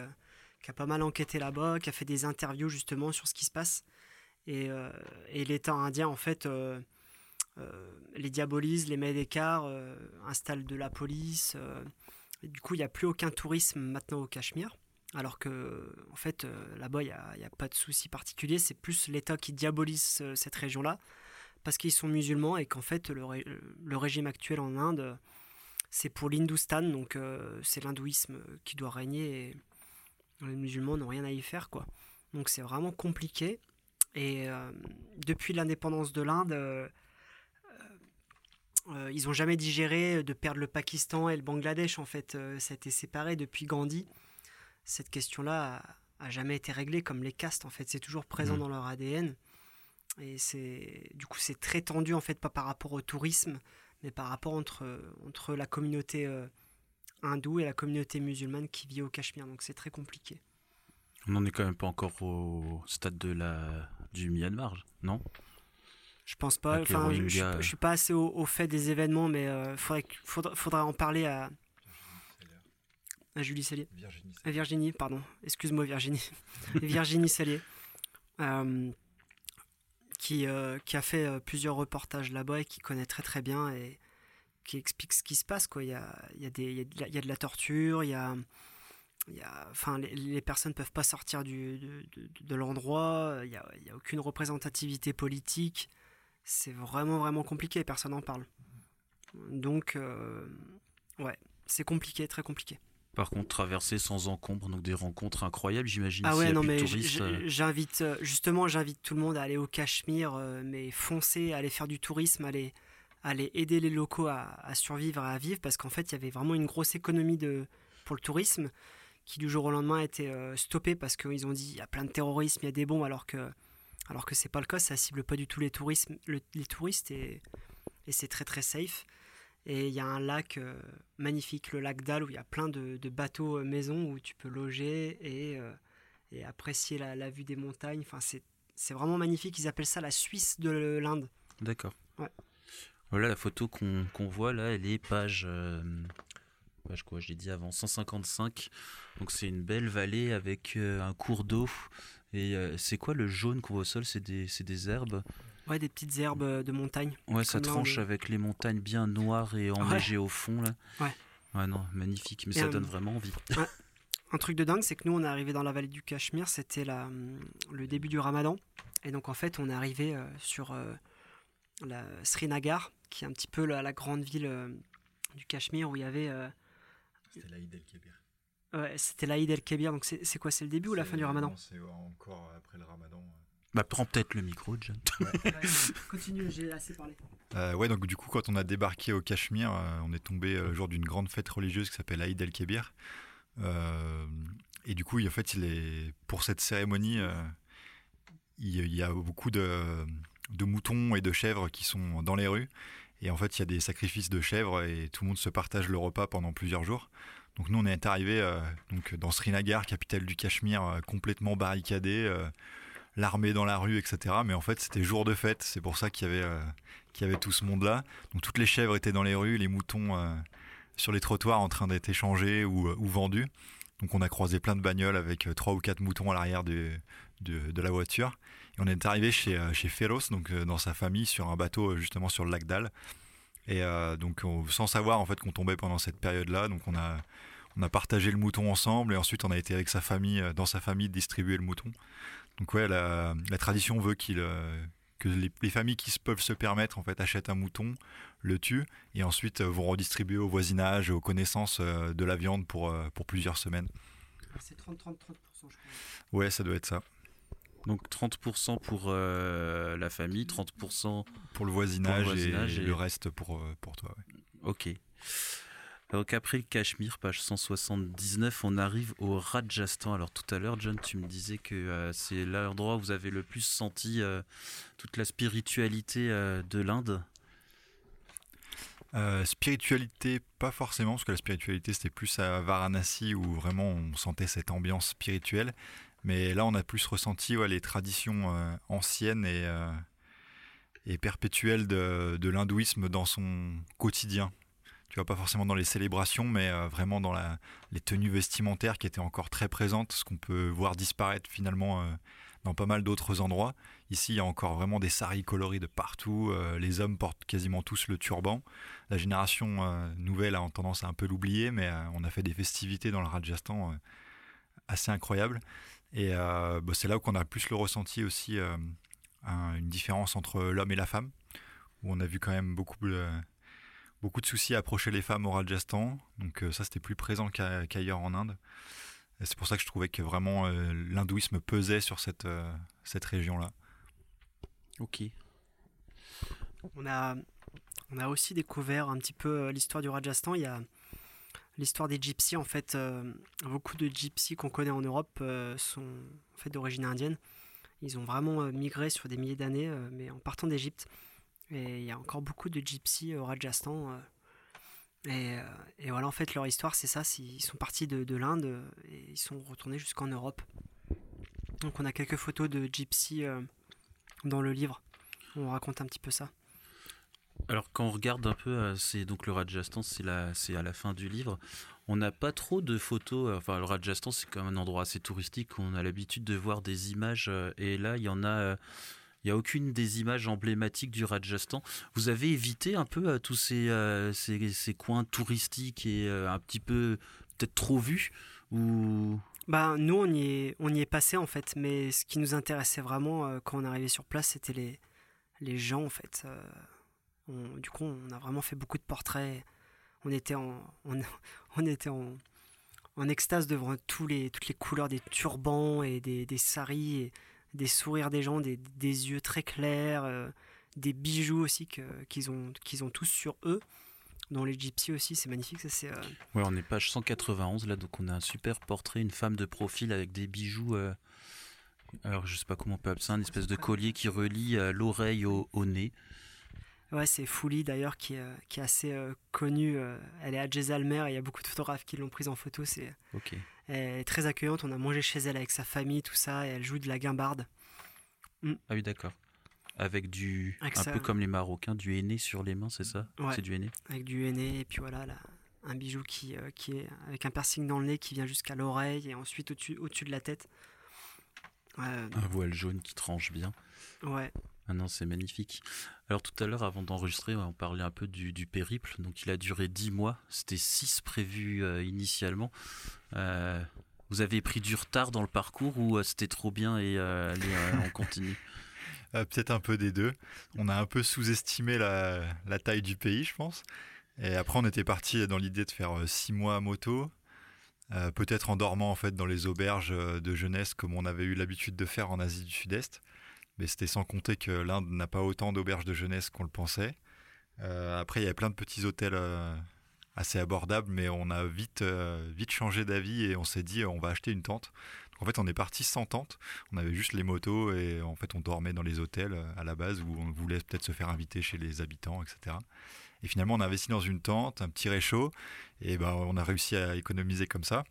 qui a pas mal enquêté là-bas, qui a fait des interviews justement sur ce qui se passe. Et, l'État indien, en fait, les diabolise, les met d'écart, installe de la police. du coup, il n'y a plus aucun tourisme maintenant au Cachemire. Alors que, en fait, euh, là-bas, il n'y a, pas de souci particulier. C'est plus l'État qui diabolise euh, cette région-là parce qu'ils sont musulmans et qu'en fait, le, régime actuel en Inde, c'est pour l'Hindoustan, donc euh, c'est l'hindouisme qui doit régner et les musulmans n'ont rien à y faire, quoi. Donc c'est vraiment compliqué. Et depuis l'indépendance de l'Inde, euh, ils n'ont jamais digéré de perdre le Pakistan et le Bangladesh. En fait, euh, ça a été séparé depuis Gandhi. Cette question-là a, a jamais été réglée, comme les castes. En fait, c'est toujours présent Mhm. dans leur ADN. Et c'est du coup c'est très tendu en fait, pas par rapport au tourisme, mais par rapport entre entre la communauté euh, hindoue et la communauté musulmane qui vit au Cachemire. Donc c'est très compliqué. On n'en est quand même pas encore au stade de la du Myanmar, non? Je pense pas. Enfin, je, je, suis- euh. je suis pas assez au, au fait des événements, mais euh, faudrait, que- faudra, faudra en parler à, à Julie Cellier. Virginie. À Virginie, pardon. Excuse-moi, Virginie. (laughs) Virginie Cellier. euh, qui, euh, qui a fait euh, plusieurs reportages là-bas et qui connaît très très bien et qui explique ce qui se passe. Quoi. Il, y a, il, y a des, il, y a de la, il y a de la torture, il y a. il y a- enfin, les, les personnes peuvent pas sortir du, de, de- de l'endroit, il n'y a, a aucune représentativité politique. C'est vraiment vraiment compliqué, personne n'en parle. Donc, euh, ouais, c'est compliqué, très compliqué. Par contre, traverser sans encombre, donc des rencontres incroyables, j'imagine. Ah ouais, non, mais euh, j'invite, euh, justement, j'invite tout le monde à aller au Cachemire, euh, mais foncer, aller faire du tourisme, aller, aller aider les locaux à, à survivre, à vivre, parce qu'en fait, il y avait vraiment une grosse économie de, pour le tourisme qui, du jour au lendemain, a été stoppée parce qu'ils ont dit il y a plein de terrorisme, il y a des bombes, alors que, alors que c'est pas le cas, ça cible pas du tout les, tourismes, le- les touristes et, et c'est très très safe. Et il y a un lac euh, magnifique, le lac d'Al, où il y a plein de, de bateaux euh, maison où tu peux loger et, euh, et apprécier la, la vue des montagnes. Enfin, c'est, vraiment magnifique. Ils appellent ça la Suisse de l'Inde. D'accord. Ouais. Voilà la photo qu'on voit là, elle est page. euh, page quoi, j'ai dit avant, 155. Donc c'est une belle vallée avec un cours d'eau. Et c'est quoi le jaune qu'on voit au sol? C'est des, c'est des herbes? Ouais, des petites herbes euh, de montagne. Ouais, ça tranche avec les montagnes bien noires et enneigées au fond là. Ouais. Ouais, non, magnifique, mais Et, ça euh, donne vraiment envie. Un truc de dingue, c'est que nous, on est arrivé dans la vallée du Cachemire, c'était la, hum, le début du ramadan. Et donc, en fait, on est arrivé euh, sur euh, la Srinagar, qui est un petit peu la, la grande ville euh, du Cachemire où il y avait. euh, C'était l'Aïd El-Kébir. ouais, c'était l'Aïd el-Kébir. Donc, c'est c'est quoi C'est le début ou la fin du ramadan? C'est encore après le ramadan. Bah, prends peut-être le micro, John. (laughs) Continue, j'ai assez parlé. Euh, ouais, donc du coup, quand on a débarqué au Cachemire, euh, on est tombé euh, le jour d'une grande fête religieuse qui s'appelle Aïd el-Kébir. Euh, et du coup, il- en fait, il est, pour cette cérémonie, euh, il, il y a beaucoup de, de moutons et de chèvres qui sont dans les rues. Et en fait, il y a des sacrifices de chèvres et tout le monde se partage le repas pendant plusieurs jours. Donc nous, on est arrivé euh, donc dans Srinagar, capitale du Cachemire, euh, complètement barricadé, euh, l'armée dans la rue, etc. Mais en fait, c'était jour de fête. C'est pour ça qu'il y avait euh, qu'il y avait tout ce monde-là. Donc toutes les chèvres étaient dans les rues, les moutons euh, sur les trottoirs en train d'être échangés ou, euh, ou vendus. Donc on a croisé plein de bagnoles avec trois ou quatre moutons à l'arrière de, la voiture. Et on est arrivé chez, chez Feroz, donc dans sa famille, sur un bateau justement sur le lac d'Al. Et donc on- sans savoir en fait qu'on tombait pendant cette période-là, donc on a on a partagé le mouton ensemble et ensuite on a été avec sa famille, dans sa famille, distribuer le mouton. Donc ouais, la, la tradition veut qu'il, euh, que les, les familles qui se peuvent se permettre en fait achètent un mouton, le tuent et ensuite euh, vont redistribuer au voisinage, aux connaissances euh, de la viande pour, euh, pour plusieurs semaines. C'est 30-30-30%, je crois. Ouais, ça doit être ça. Donc 30% pour euh, la famille, 30% Pour le voisinage, voisinage et, et- le reste pour, pour toi. ouais. Ok. Donc après le Cachemire, page 179, on arrive au Rajasthan. Alors tout à l'heure, John, tu me disais que euh, c'est l'endroit où vous avez le plus senti euh, toute la spiritualité euh, de l'Inde. Spiritualité, pas forcément, parce que la spiritualité c'était plus à Varanasi où vraiment on sentait cette ambiance spirituelle. Mais là, on a plus ressenti les traditions anciennes et, et perpétuelles de, de l'hindouisme dans son quotidien. Tu vois, pas forcément dans les célébrations, mais euh, vraiment dans les tenues vestimentaires qui étaient encore très présentes, ce qu'on peut voir disparaître finalement euh, dans pas mal d'autres endroits. Ici, il y a encore vraiment des saris coloris de partout. euh, les hommes portent quasiment tous le turban. La génération nouvelle a tendance à un peu l'oublier, mais on a fait des festivités dans le Rajasthan assez incroyables. Et bah, c'est là où on a plus le ressenti aussi un- une différence entre l'homme et la femme, où on a vu quand même beaucoup de, beaucoup de soucis à approcher les femmes au Rajasthan. Donc euh, ça, c'était plus présent qu'ailleurs en Inde. Et c'est pour ça que je trouvais que vraiment euh, l'hindouisme pesait sur cette, euh, cette région-là. Ok. On a, on a aussi découvert un petit peu l'histoire du Rajasthan. Il y a l'histoire des gypsies. En fait, beaucoup de gypsies qu'on connaît en Europe sont en fait d'origine indienne. Ils ont vraiment migré sur des milliers d'années, mais en partant d'Égypte. Et il y a encore beaucoup de gypsies au Rajasthan. Et, et, voilà, en fait, leur histoire, c'est ça. Ils sont partis de, de l'Inde et ils sont retournés jusqu'en Europe. Donc on a quelques photos de Gypsy euh, dans le livre. On raconte un petit peu ça. Alors quand on regarde un peu, euh, c'est donc le Rajasthan, c'est à la fin du livre. On n'a pas trop de photos. Euh, enfin, le Rajasthan, c'est quand même un endroit assez touristique. On a l'habitude de voir des images, et là, il y en a. Il n'y a aucune des images emblématiques du Rajasthan. Vous avez évité un peu tous ces, ces, coins touristiques et un petit peu peut-être trop vus bah, nous, on y, est, passé en fait, mais ce qui nous intéressait vraiment euh, quand on arrivait sur place, c'était les, gens en fait. Euh, du coup, on a vraiment fait beaucoup de portraits. On était en, (laughs) extase devant tous les, toutes les couleurs des turbans et des, saris, des sourires des gens, des, des yeux très clairs, euh, des bijoux aussi qu'ils ont, qu'ils ont tous sur eux. Dans les gypsies aussi, c'est magnifique. Ça, c'est, euh, Ouais, on est page 191 là, donc on a un super portrait, une femme de profil avec des bijoux. Euh, alors je sais pas comment on peut appeler ça, une espèce de collier qui relie euh, l'oreille au, nez. Ouais, c'est Fouli d'ailleurs qui, qui est assez connue. elle est à Jezalmer et il y a beaucoup de photographes qui l'ont prise en photo. C'est, ok. Elle est très accueillante. On a mangé chez elle avec sa famille, tout ça. Et elle joue de la guimbarde. Mm. Ah oui, d'accord. Avec du. un peu comme les Marocains, du henné sur les mains, c'est ça C'est du henné Avec du henné, et puis voilà, là, un bijou qui, euh, qui est avec un piercing dans le nez qui vient jusqu'à l'oreille et ensuite au-dessus au de la tête. un voile jaune qui tranche bien. Ouais. Ah non, c'est magnifique. Alors tout à l'heure, avant d'enregistrer, on parlait un peu du, du, périple. Donc il a duré 10 mois. C'était 6 prévus euh, initialement. Euh, vous avez pris du retard dans le parcours ou c'était trop bien et allez, on (laughs) continue? Euh, peut-être un peu des deux. On a un peu sous-estimé la, taille du pays, je pense. Et après, on était parti dans l'idée de faire euh, six mois à moto, euh, peut-être en dormant en fait dans les auberges de jeunesse comme on avait eu l'habitude de faire en Asie du Sud-Est. Mais c'était sans compter que l'Inde n'a pas autant d'auberges de jeunesse qu'on le pensait. après, il y avait plein de petits hôtels assez abordables, mais on a vite, vite changé d'avis et on s'est dit on va acheter une tente. En fait, on est parti sans tente. On avait juste les motos et en fait, on dormait dans les hôtels euh, à la base où on voulait peut-être se faire inviter chez les habitants, etc. Et finalement, on a investi dans une tente, un petit réchaud, et ben, on a réussi à économiser comme ça.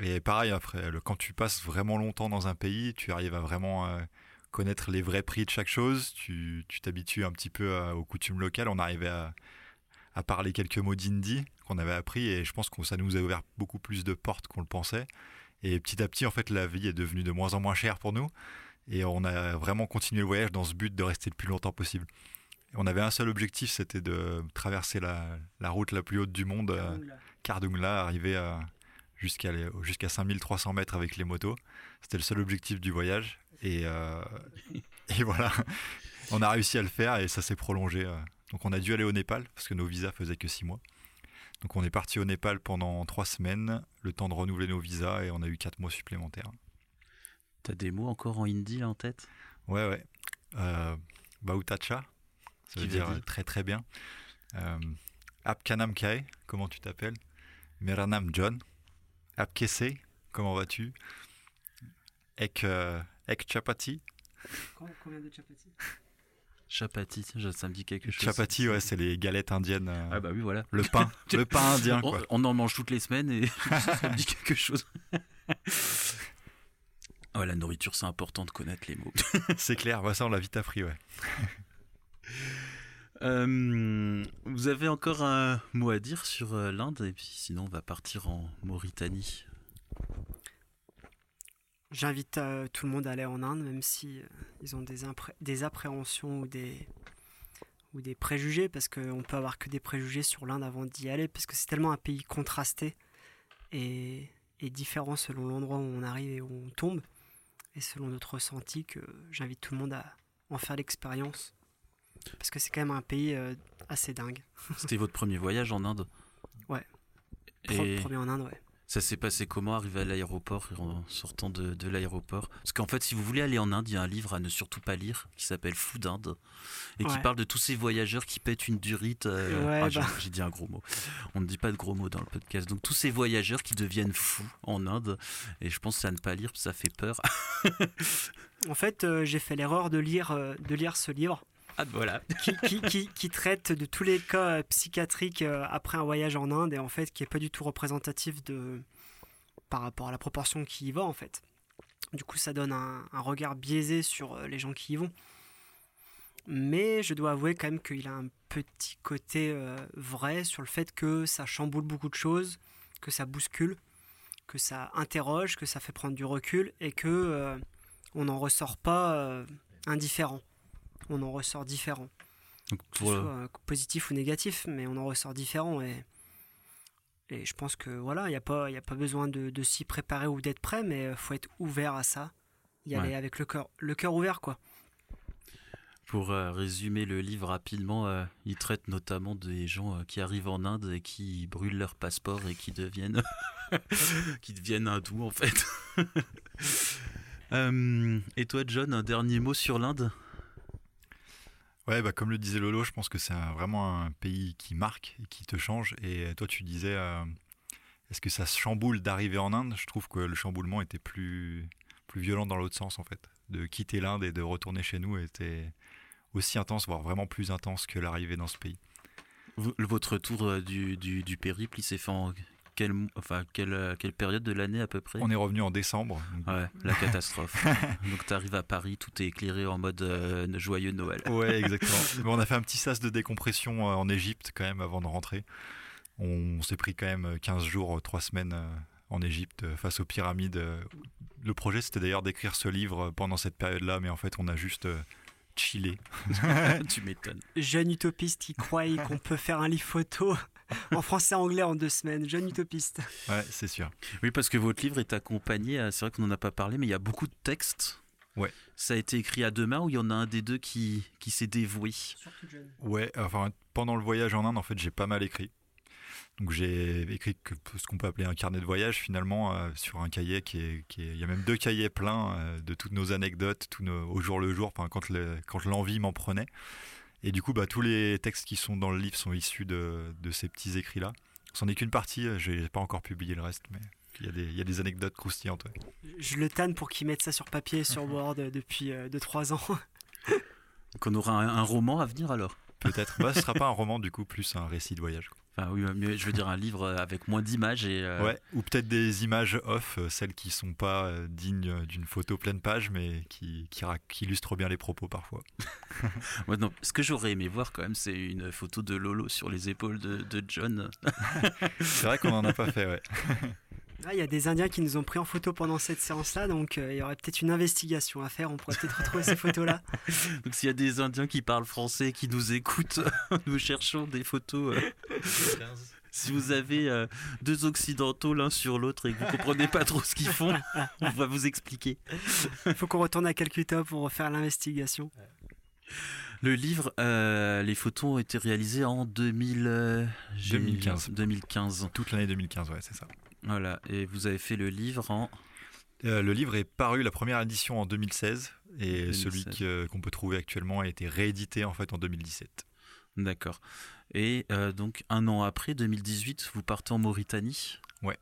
Et pareil, après, quand tu passes vraiment longtemps dans un pays, tu arrives à vraiment euh, connaître les vrais prix de chaque chose. Tu t'habitues un petit peu aux coutumes locales. On arrivait à, à parler quelques mots d'hindi qu'on avait appris, et je pense que ça nous a ouvert beaucoup plus de portes qu'on le pensait. Et petit à petit, en fait, la vie est devenue de moins en moins chère pour nous. Et on a vraiment continué le voyage dans ce but de rester le plus longtemps possible. on avait un seul objectif, c'était de traverser la, route la plus haute du monde, euh, Kardungla, arriver jusqu'à jusqu'à 5300 mètres avec les motos. C'était le seul objectif du voyage. Et, euh, (laughs) et voilà, on a réussi à le faire et ça s'est prolongé. Euh. Donc on a dû aller au Népal parce que nos visas faisaient que 6 mois. Donc on est parti au Népal pendant trois semaines, le temps de renouveler nos visas et on a eu quatre mois supplémentaires. T'as des mots encore en hindi en tête? Ouais, ouais. Euh, Bautacha, ça veut dire, très très bien. Euh, Apkanam Kai, comment tu t'appelles? Meranam John. Apkese, comment vas-tu? Ek, euh, Ek Chapati. Combien de chapati? Chapati, ça me dit quelque chose. Chapati, ouais, c'est les galettes indiennes. Euh, ah bah oui, voilà. Le pain, (laughs) le pain (laughs) indien. Quoi. On, en mange toutes les semaines et (laughs) ça me dit quelque chose. oh, la nourriture, c'est important de connaître les mots. c'est clair, bah, ça on l'a vite appris, ouais. Euh, vous avez encore un mot à dire sur euh, l'Inde? Et puis sinon on va partir en Mauritanie. J'invite euh, tout le monde à aller en Inde, même si euh, ils ont des, des appréhensions ou des, ou des préjugés, parce qu'on peut avoir que des préjugés sur l'Inde avant d'y aller, parce que c'est tellement un pays contrasté et, et différent selon l'endroit où on arrive et où on tombe, et selon notre ressenti, que j'invite tout le monde à en faire l'expérience, parce que c'est quand même un pays euh, assez dingue. C'était votre premier voyage en Inde? Ouais. Et... Premier en Inde, ouais. Ça s'est passé comment arriver à l'aéroport en sortant de, de l'aéroport? Parce qu'en fait, si vous voulez aller en Inde, il y a un livre à ne surtout pas lire qui s'appelle Fou d'Inde et qui parle de tous ces voyageurs qui pètent une durite. euh, Ouais, ah, j'ai- bah. J'ai dit un gros mot. On ne dit pas de gros mots dans le podcast. Donc tous ces voyageurs qui deviennent fous en Inde. Et je pense à ne pas lire, parce que ça fait peur. En fait, euh, j'ai fait l'erreur de lire, euh, de lire ce livre Ah voilà. qui, traite de tous les cas euh, psychiatriques euh, après un voyage en Inde et en fait qui est pas du tout représentatif de par rapport à la proportion qui y va en fait. Du coup, ça donne un, regard biaisé sur euh, les gens qui y vont. Mais je dois avouer quand même qu'il a un petit côté vrai sur le fait que ça chamboule beaucoup de choses, que ça bouscule, que ça interroge, que ça fait prendre du recul et que on n'en ressort pas indifférent. On en ressort différent Donc que ce euh, soit euh, positif ou négatif, mais on en ressort différent et, et je pense que voilà, il n'y a, pas- y a pas besoin de, de s'y préparer ou d'être prêt, mais il faut être ouvert à ça, y aller Ouais. avec le cœur, le cœur ouvert quoi. Pour euh, résumer le livre rapidement, euh, il traite notamment des gens euh, qui arrivent en Inde et qui brûlent leur passeport et qui deviennent (laughs) qui deviennent hindous en fait. (laughs) Euh, et toi, John, un dernier mot sur l'Inde? Ouais, bah, comme le disait Lolo, je pense que c'est vraiment un pays qui marque et qui te change. Et toi, tu disais, euh, est-ce que ça se chamboule d'arriver en Inde? Je trouve que le chamboulement était plus, plus violent dans l'autre sens, en fait. De quitter l'Inde et de retourner chez nous était aussi intense, voire vraiment plus intense que l'arrivée dans ce pays. Votre tour euh, du, du, du périple, il s'est fait en quelle, enfin, quelle, euh, quelle période de l'année à peu près? On est revenu en décembre. Ouais, la catastrophe. (laughs) Donc t'arrives à Paris, tout est éclairé en mode euh, joyeux Noël. Ouais, exactement. (laughs) Mais on a fait un petit sas de décompression euh, en Égypte quand même avant de rentrer. On s'est pris quand même 15 jours, 3 semaines en Égypte face aux pyramides. Le projet c'était d'ailleurs d'écrire ce livre pendant cette période-là, mais en fait on a juste chillé. (laughs) tu m'étonnes. Jeune utopiste qui croit qu'on peut faire un livre photo (laughs) en français et anglais en deux semaines. Jeune utopiste. Ouais, c'est sûr. Oui, parce que votre livre est accompagné, euh, c'est vrai qu'on n'en a pas parlé, mais il y a beaucoup de textes. Ouais. Ça a été écrit à deux mains ou il y en a un des deux qui, qui s'est dévoué? Surtout jeune. Ouais, enfin pendant le voyage en Inde, en fait j'ai pas mal écrit. Donc j'ai écrit que ce qu'on peut appeler un carnet de voyage finalement euh, sur un cahier qui est, qui est- il y a même deux cahiers pleins euh, de toutes nos anecdotes, tous nos, au jour le jour, enfin quand le- quand l'envie m'en prenait. Et du coup bah tous les textes qui sont dans le livre sont issus de, de ces petits écrits là. C'en est qu'une partie, euh, j'ai pas encore publié le reste, mais il y a des, il y a des anecdotes croustillantes. ouais. Je le tanne pour qu'il mette ça sur papier et sur (laughs) Word euh, depuis 2-3 ans. Donc on aura un, un roman à venir alors? Peut-être. bah ce sera pas un roman du coup, plus un récit de voyage. quoi. Enfin oui, je veux dire un livre avec moins d'images et... euh, Ouais, ou peut-être des images off, euh, celles qui sont pas euh, dignes euh, d'une photo pleine page, mais qui, qui, ra- qui illustrent bien les propos parfois. (laughs) ouais, non, ce que j'aurais aimé voir quand même, c'est une photo de Lolo sur les épaules de, de John. (laughs) C'est vrai qu'on en a pas fait, ouais. (laughs) Ah, Il y a des Indiens qui nous ont pris en photo pendant cette séance-là, donc euh, il y aurait peut-être une investigation à faire. On pourrait peut-être retrouver ces photos-là. (laughs) Donc s'il y a des Indiens qui parlent français, qui nous écoutent, (laughs) nous cherchons des photos. euh, Si vous avez euh, deux occidentaux l'un sur l'autre et que vous comprenez pas trop ce qu'ils font, on va vous expliquer. Il faut qu'on retourne à Calcutta pour refaire l'investigation. Le livre, euh, les photos ont été réalisées en 2000, euh, j'ai- 2015. 2015. Toute l'année 2015, ouais, c'est ça. Voilà, et vous avez fait le livre en... Euh, le livre est paru, la première édition en 2016, et 2016. celui que- qu'on peut trouver actuellement a été réédité en fait en 2017. D'accord. Et euh, donc un an après, 2018, vous partez en Mauritanie? Ouais.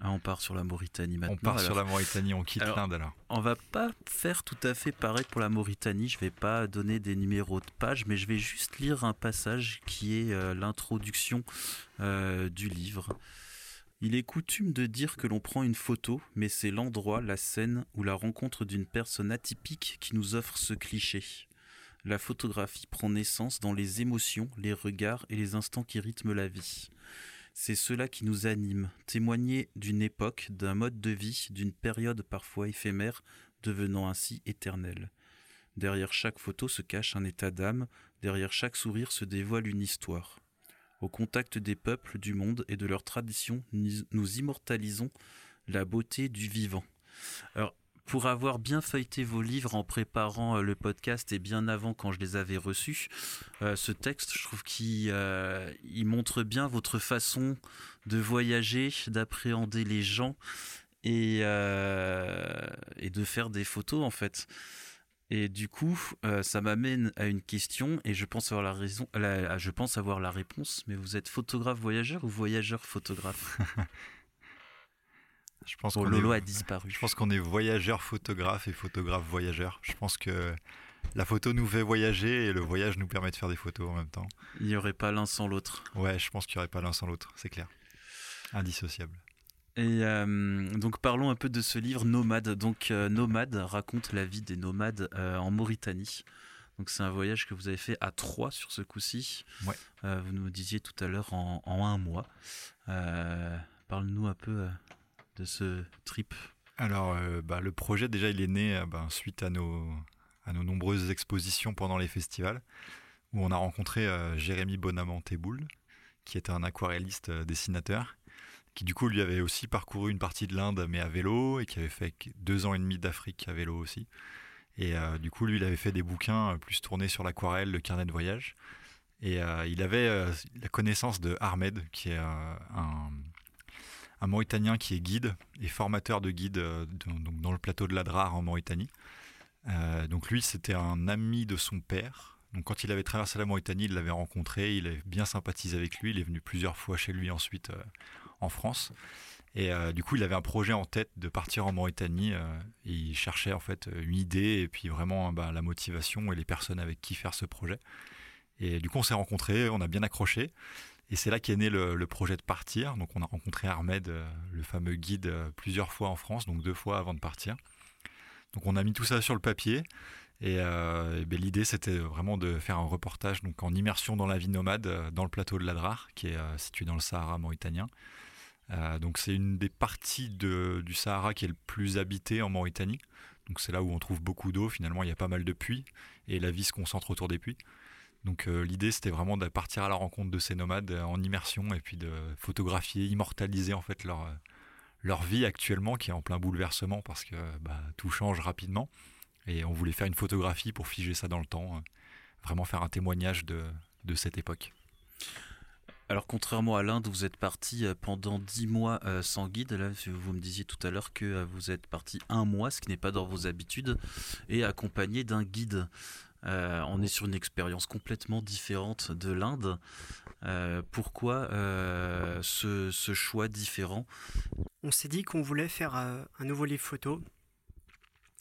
Ah, on part sur la Mauritanie maintenant. on part sur la Mauritanie, on quitte l'Inde alors. On va pas faire tout à fait pareil pour la Mauritanie. Je vais pas donner des numéros de page, mais je vais juste lire un passage qui est euh, l'introduction euh, du livre. Il est coutume de dire que l'on prend une photo, mais c'est l'endroit, la scène ou la rencontre d'une personne atypique qui nous offre ce cliché. La photographie prend naissance dans les émotions, les regards et les instants qui rythment la vie. C'est cela qui nous anime, témoigner d'une époque, d'un mode de vie, d'une période parfois éphémère, devenant ainsi éternelle. Derrière chaque photo se cache un état d'âme, derrière chaque sourire se dévoile une histoire. Au contact des peuples du monde et de leurs traditions, nous immortalisons la beauté du vivant. Alors, pour avoir bien feuilleté vos livres en préparant euh, le podcast et bien avant quand je les avais reçus, euh, ce texte, je trouve qu'il il montre bien votre façon de voyager, d'appréhender les gens et de faire des photos en fait. Et du coup, ça m'amène à une question et je pense avoir la raison, je pense avoir la réponse. Mais vous êtes photographe voyageur ou voyageur photographe? Je pense Lolo a disparu. Je pense qu'on est voyageur photographe et photographe voyageur. Je pense que la photo nous fait voyager et le voyage nous permet de faire des photos en même temps. Il n'y aurait pas l'un sans l'autre. Ouais, je pense qu'il n'y aurait pas l'un sans l'autre, c'est clair. Indissociable. Et euh, donc parlons un peu de ce livre Nomade. Donc euh, Nomade raconte la vie des nomades euh, en Mauritanie. Donc c'est un voyage que vous avez fait à trois sur ce coup-ci. Ouais. vous nous disiez tout à l'heure en, en, un mois. Parle-nous un peu de ce trip Alors, euh, bah, le projet, déjà, il est né euh, bah, suite à nos, à nos nombreuses expositions pendant les festivals, où on a rencontré euh, Jérémy Bonamant-Teboul, qui est un aquarelliste dessinateur, qui du coup, lui avait aussi parcouru une partie de l'Inde, mais à vélo, et qui avait fait deux ans et demi d'Afrique à vélo aussi. Et du coup, lui, il avait fait des bouquins plus tournés sur l'aquarelle, le carnet de voyage. Et il avait la connaissance de Ahmed, qui est un, un Mauritanien qui est guide et formateur de guide euh, donc dans le plateau de l'Adrar en Mauritanie. Euh, donc lui, c'était un ami de son père. Donc quand il avait traversé la Mauritanie, il l'avait rencontré, il avait bien sympathisé avec lui, il est venu plusieurs fois chez lui ensuite euh, en France. Et du coup, il avait un projet en tête de partir en Mauritanie. et il cherchait en fait une idée et puis vraiment bah, la motivation et les personnes avec qui faire ce projet. Et du coup, on s'est rencontrés, on a bien accroché. Et c'est là qu'est né le, projet de partir. Donc on a rencontré Ahmed, euh, le fameux guide, euh, plusieurs fois en France, donc deux fois avant de partir. Donc on a mis tout ça sur le papier. Et, euh, ben, l'idée c'était vraiment de faire un reportage donc en immersion dans la vie nomade dans le plateau de l'Adrar, qui est situé dans le Sahara mauritanien. Donc c'est une des parties du Sahara qui est le plus habité en Mauritanie. Donc c'est là où on trouve beaucoup d'eau. Finalement il y a pas mal de puits et la vie se concentre autour des puits. Donc euh, l'idée c'était vraiment de partir à la rencontre de ces nomades euh, en immersion et puis de photographier, immortaliser en fait leur, euh, leur vie actuellement qui est en plein bouleversement parce que bah, tout change rapidement. Et on voulait faire une photographie pour figer ça dans le temps, vraiment faire un témoignage de, de cette époque. Alors contrairement à l'Inde, vous êtes parti pendant dix mois sans guide. Là, vous me disiez tout à l'heure que vous êtes parti un mois, ce qui n'est pas dans vos habitudes, et accompagné d'un guide. Euh, on est sur une expérience complètement différente de l'Inde. Euh, pourquoi euh, ce, choix différent? On s'est dit qu'on voulait faire un nouveau livre photo,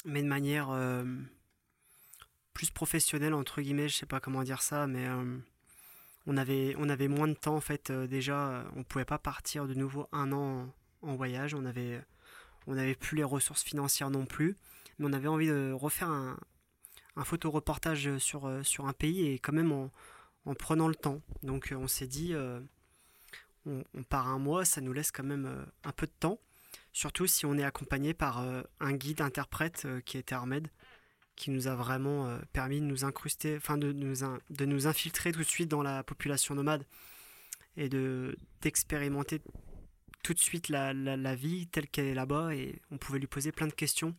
mais de manière plus professionnelle, entre guillemets, je sais pas comment dire ça, mais on, avait, on avait moins de temps en fait. déjà, on pouvait pas partir de nouveau un an en, voyage, on avait, on n'avait plus les ressources financières non plus, mais on avait envie de refaire un, un photoreportage sur, euh, sur un pays et quand même en, prenant le temps. Donc euh, on s'est dit, euh, on, part un mois, ça nous laisse quand même un peu de temps, surtout si on est accompagné par un guide interprète qui était Ahmed, qui nous a vraiment permis de nous incruster, enfin de nous, de nous infiltrer tout de suite dans la population nomade et de d'expérimenter tout de suite la, la vie telle qu'elle est là-bas et on pouvait lui poser plein de questions.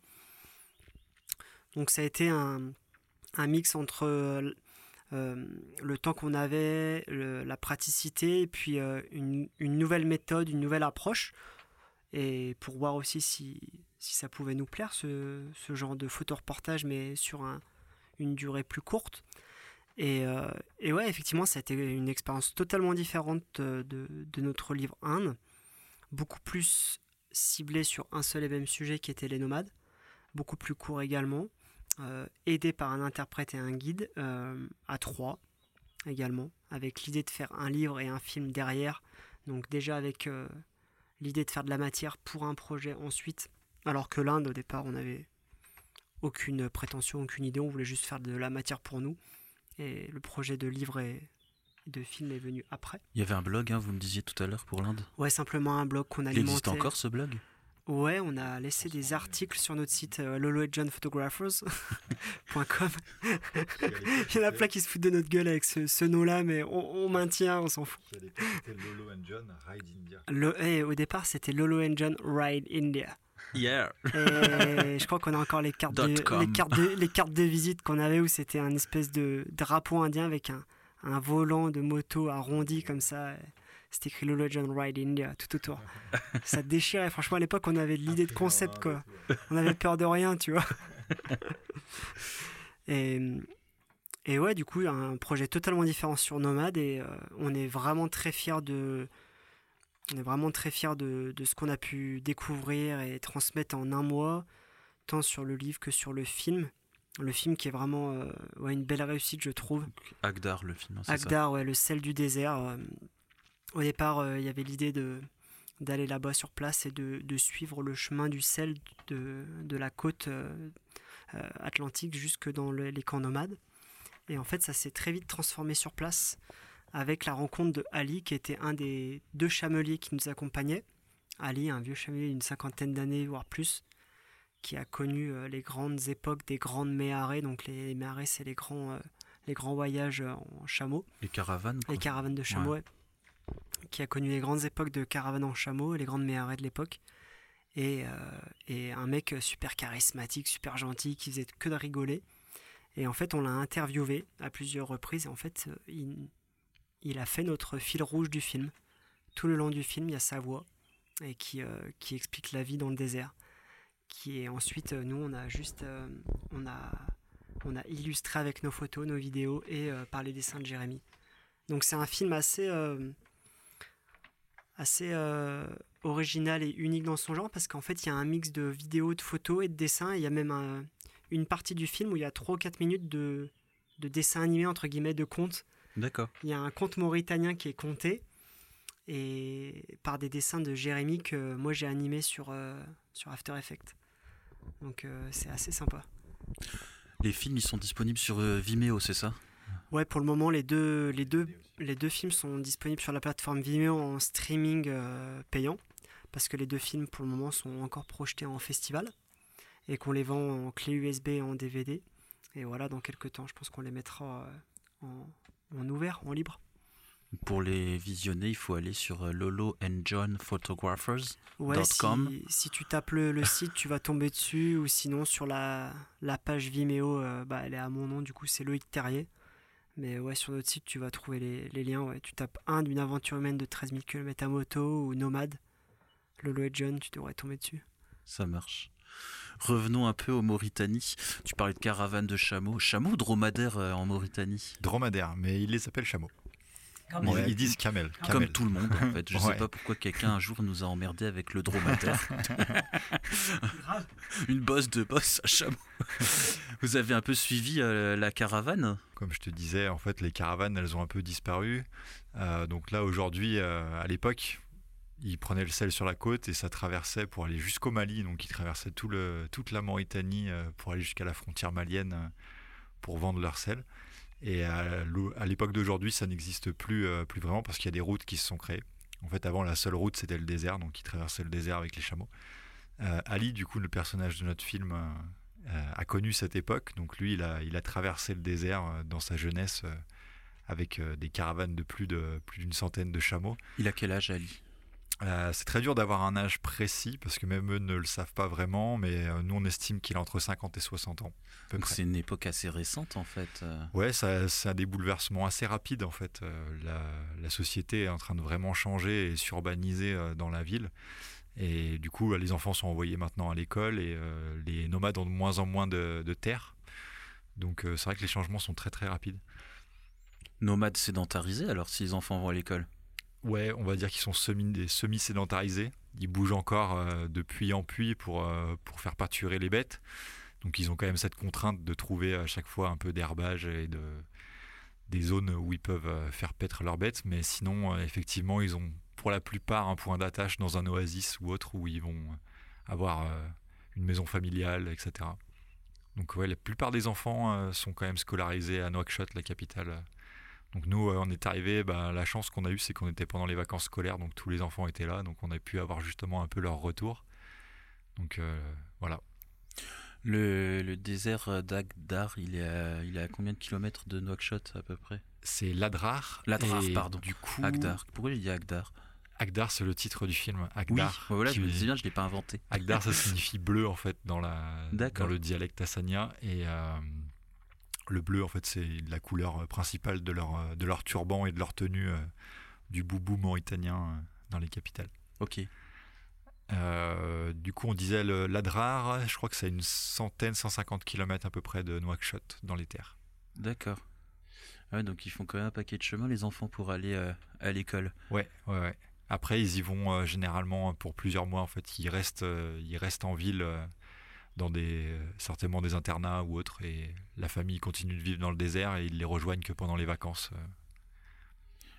Donc ça a été un, un mix entre euh, euh, le temps qu'on avait, la praticité, et puis euh, une, nouvelle méthode, une nouvelle approche, et pour voir aussi si, si ça pouvait nous plaire, ce, ce genre de photoreportage, mais sur un, une durée plus courte. Et, et, ouais, effectivement, ça a été une expérience totalement différente de, de, notre livre 1, beaucoup plus ciblé sur un seul et même sujet qui était les nomades, beaucoup plus court également. Euh, aidé par un interprète et un guide euh, à trois également, avec l'idée de faire un livre et un film derrière. Donc déjà avec euh, l'idée de faire de la matière pour un projet ensuite, alors que l'Inde au départ on n'avait aucune prétention, aucune idée, on voulait juste faire de la matière pour nous. Et le projet de livre et de film est venu après. Il y avait un blog, hein, vous me disiez tout à l'heure pour l'Inde? Ouais, simplement un blog qu'on alimentait. Il existe encore ce blog? Ouais, on a laissé des articles sur notre site euh. (laughs) (laughs) Il y en a plein qui se foutent de notre gueule avec ce, nom-là, mais on, maintient, on s'en fout. Lolo and John Ride India. Le, eh, au départ, c'était Lolo and John Ride India. Yeah. Et je crois qu'on a encore les cartes, de, Dot com. les cartes, de, les cartes de visite qu'on avait où c'était un espèce de drapeau indien avec un, un volant de moto arrondi comme ça. C'était écrit Lolo John Ride India tout autour. (laughs) Ça déchirait. Franchement, à l'époque, on avait de l'idée de concept, quoi. On avait peur de rien, tu vois. (laughs) Et, et ouais, du coup, un projet totalement différent sur Nomade et euh, on est vraiment très fiers de. On est vraiment très fiers de, de ce qu'on a pu découvrir et transmettre en un mois, tant sur le livre que sur le film. Le film qui est vraiment euh, ouais, une belle réussite, je trouve. Agdar, le film, c'est ça Agdar, ouais, le sel du désert. euh, au départ, euh, il y avait l'idée de d'aller là-bas sur place et de, de suivre le chemin du sel de, de la côte euh, euh, atlantique jusque dans le- les camps nomades. Et en fait, ça s'est très vite transformé sur place avec la rencontre de Ali, qui était un des deux chameliers qui nous accompagnaient. Ali, un vieux chamelier d'une cinquantaine d'années, voire plus, qui a connu les grandes époques des grandes méharées. Donc les méharées, c'est les grands, euh, les grands voyages en chameau. Les caravanes. quoi. Les caravanes de chameaux, ouais. Qui a connu les grandes époques de caravanes en chameau, les grandes méharées de l'époque. Et, euh, et un mec super charismatique, super gentil, qui faisait que de rigoler. Et en fait, on l'a interviewé à plusieurs reprises. Et en fait, euh, il, il a fait notre fil rouge du film. Tout le long du film, il y a sa voix et qui, euh, qui explique la vie dans le désert. Qui est ensuite, euh, nous, on a juste, euh, on a, on a illustré avec nos photos, nos vidéos et euh, par les dessins de Jérémy. Donc c'est un film assez, euh, assez euh, original et unique dans son genre parce qu'en fait il y a un mix de vidéos, de photos et de dessins. Il y a même un- une partie du film où il y a 3 ou 4 minutes de, de dessins animés, entre guillemets, de contes. D'accord. Il y a un conte mauritanien qui est compté et par des dessins de Jérémy que moi j'ai animé sur, euh, sur After Effects. Donc euh, c'est assez sympa. Les films, ils sont disponibles sur euh, Vimeo, c'est ça? Ouais, pour le moment, les deux, les deux, les deux films sont disponibles sur la plateforme Vimeo en streaming euh, payant, parce que les deux films, pour le moment, sont encore projetés en festival, et qu'on les vend en clé USB et en DVD. Et voilà, dans quelques temps, je pense qu'on les mettra euh, en, en ouvert, en libre. Pour les visionner, il faut aller sur euh, Lolo and John Photographers. Ouais, si, si tu tapes le, le site, tu vas tomber dessus, ou sinon sur la, la page Vimeo, euh, bah, elle est à mon nom, du coup c'est Loïc Terrier. Mais ouais, sur notre site, tu vas trouver les, les liens. Ouais. Tu tapes un d'une aventure humaine de 13 000 km à moto ou Nomade, Lolo et John, tu devrais tomber dessus. Ça marche. Revenons un peu aux Mauritanie. Tu parlais de caravane de chameaux. Chameaux ou dromadaires euh, en Mauritanie? Dromadaire, mais il les appelle chameaux. Camel. Ils disent camel. Comme tout le monde, en fait. Je sais Ouais. pas pourquoi quelqu'un un jour nous a emmerdé avec le dromadaire. Une bosse de bosse à chameau. Vous avez un peu suivi euh, la caravane? Comme je te disais, en fait, les caravanes, elles ont un peu disparu. Euh, donc là, aujourd'hui, euh, à l'époque, ils prenaient le sel sur la côte et ça traversait pour aller jusqu'au Mali. Donc ils traversaient tout le, toute la Mauritanie pour aller jusqu'à la frontière malienne pour vendre leur sel. Et à l'époque d'aujourd'hui, ça n'existe plus, euh, plus vraiment parce qu'il y a des routes qui se sont créées. En fait, avant, la seule route, c'était le désert, donc ils traversaient le désert avec les chameaux. Euh, Ali, du coup, le personnage de notre film, euh, a connu cette époque. Donc lui, il a, il traversé le désert dans sa jeunesse avec des caravanes de plus de plus d'une centaine de chameaux. Il a quel âge, Ali? Euh, c'est très dur d'avoir un âge précis parce que même eux ne le savent pas vraiment, mais euh, nous on estime qu'il a entre 50 et 60 ans. à peu Donc près. c'est une époque assez récente, en fait. euh. Ouais, ça, ça a des bouleversements assez rapides en fait. Euh, la, la société est en train de vraiment changer et s'urbaniser dans la ville. Et du coup, les enfants sont envoyés maintenant à l'école et les nomades ont de moins en moins de, de terre. Donc c'est vrai que les changements sont très très rapides. Nomades sédentarisés, alors, si les enfants vont à l'école? Ouais, on va dire qu'ils sont semi-sédentarisés. Ils bougent encore euh, de puits en puits pour, euh, pour faire pâturer les bêtes. Donc ils ont quand même cette contrainte de trouver à chaque fois un peu d'herbage et de, des zones où ils peuvent euh, faire paître leurs bêtes. Mais sinon, effectivement, ils ont pour la plupart un point d'attache dans un oasis ou autre où ils vont avoir une maison familiale, etc. Donc ouais, la plupart des enfants sont quand même scolarisés à Nouakchott, la capitale. Donc nous, euh, on est arrivé. Bah, la chance qu'on a eue, c'est qu'on était pendant les vacances scolaires, donc tous les enfants étaient là, donc on a pu avoir justement un peu leur retour. Donc euh, voilà. Le, le désert d'Agdar, il est, à, il est à combien de kilomètres de Nouakchott, à peu près? C'est Ladrar. Ladrar, et pardon. Du coup, Agdar. Pourquoi il dit Agdar? Agdar, c'est le titre du film. Agdar. Oui, voilà, je me disais bien, je l'ai pas inventé. Agdar, ça signifie bleu en fait dans, la, dans le dialecte assanien. Et euh, le bleu, en fait, c'est la couleur principale de leur, de leur turban et de leur tenue euh, du boubou mauritanien dans les capitales. Ok. du coup, on disait l'Adrar, je crois que c'est une centaine, 150 km à peu près de Nouakchott dans les terres. D'accord. Ouais, donc ils font quand même un paquet de chemin, les enfants, pour aller à l'école. Ouais, ouais, ouais. Après, ils y vont euh, généralement pour plusieurs mois. En fait, ils restent, euh, ils restent en ville euh, dans des certainement des internats ou autres, et la famille continue de vivre dans le désert et ils les rejoignent que pendant les vacances.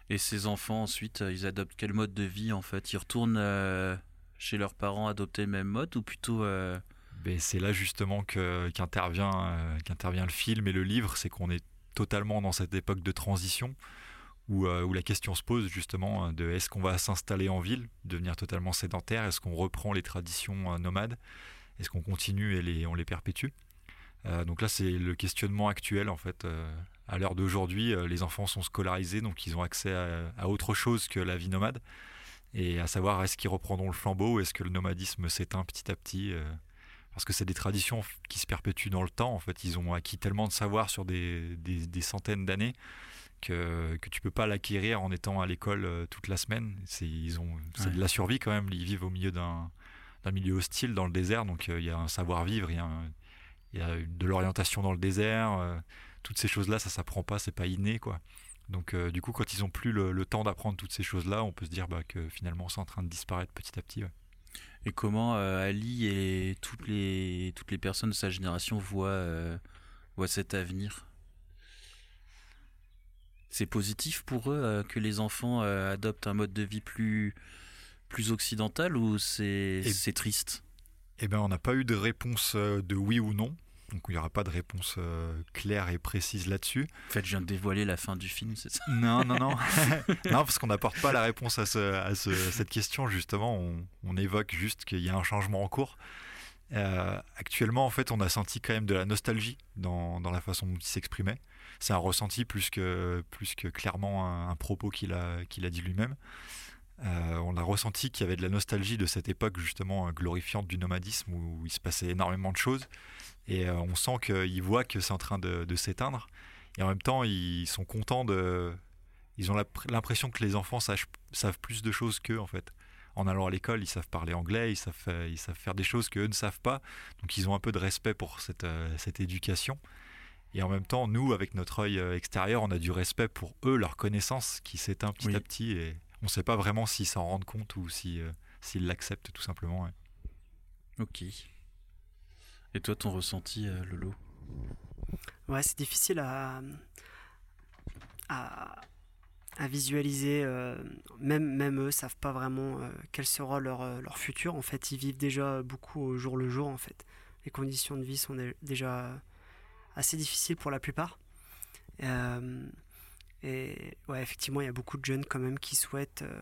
Et ces enfants ensuite, ils adoptent quel mode de vie en fait? Ils retournent chez leurs parents adopter le même mode ou plutôt ben, c'est là justement qu'intervient qu'intervient le film et le livre, c'est qu'on est totalement dans cette époque de transition euh, où, la question se pose justement euh, de est-ce qu'on va s'installer en ville, devenir totalement sédentaire, est-ce qu'on reprend les traditions euh, nomades, est-ce qu'on continue et les, on les perpétue. donc là, c'est le questionnement actuel en fait. à l'heure d'aujourd'hui, les enfants sont scolarisés, donc ils ont accès à, autre chose que la vie nomade, et à savoir est-ce qu'ils reprendront le flambeau, ou est-ce que le nomadisme s'éteint petit à petit parce que c'est des traditions qui se perpétuent dans le temps. En fait, ils ont acquis tellement de savoir sur des, des centaines d'années que, que tu peux pas l'acquérir en étant à l'école euh, toute la semaine. C'est ils ont c'est de la survie quand même. Ils vivent au milieu d'un milieu hostile dans le désert, donc euh, il y a un savoir-vivre, il y, a de l'orientation dans le désert. Euh, toutes ces choses-là, ça s'apprend pas, c'est pas inné quoi. Donc du coup, quand ils ont plus le, temps d'apprendre toutes ces choses-là, on peut se dire bah, que finalement c'est en train de disparaître petit à petit. Et comment Ali et toutes les, personnes de sa génération voient, cet avenir? C'est positif pour eux euh, que les enfants euh, adoptent un mode de vie plus, plus occidental ou c'est triste? Eh bien, on n'a pas eu de réponse euh, de oui ou non. Donc il n'y aura pas de réponse claire et précise là-dessus. En fait, je viens de dévoiler la fin du film, c'est ça? Non, non, non. (laughs) (laughs) non, parce qu'on n'apporte pas la réponse à, cette question, justement. On, on évoque juste qu'il y a un changement en cours. actuellement, en fait, on a senti quand même de la nostalgie dans, dans la façon dont il s'exprimait c'est un ressenti plus que, plus que clairement un, propos qu'il a, qu'il a dit lui-même. Euh, on a ressenti qu'il y avait de la nostalgie de cette époque justement glorifiante du nomadisme où il se passait énormément de choses. Et euh, on sent qu'ils voient que c'est en train de, s'éteindre. Et en même temps, ils sont contents de... Ils ont l'impression que les enfants savent plus de choses qu'eux en fait en allant à l'école, ils savent parler anglais, ils savent, ils savent faire des choses qu'eux ne savent pas. Donc ils ont un peu de respect pour cette, euh, cette éducation. Et en même temps, nous, avec notre œil euh, extérieur, on a du respect pour eux, leur connaissance qui s'éteint petit à petit. Et on ne sait pas vraiment s'ils s'en rendent compte ou si, euh, s'ils l'acceptent tout simplement. Ok. Et toi, ton ressenti, euh, Lolo? Ouais, c'est difficile à, à, à visualiser. même, même eux savent pas vraiment quel sera leur, leur futur. En fait, ils vivent déjà beaucoup au jour le jour. En fait, les conditions de vie sont déjà assez difficile pour la plupart. Euh, et ouais, effectivement, il y a beaucoup de jeunes quand même qui souhaitent euh,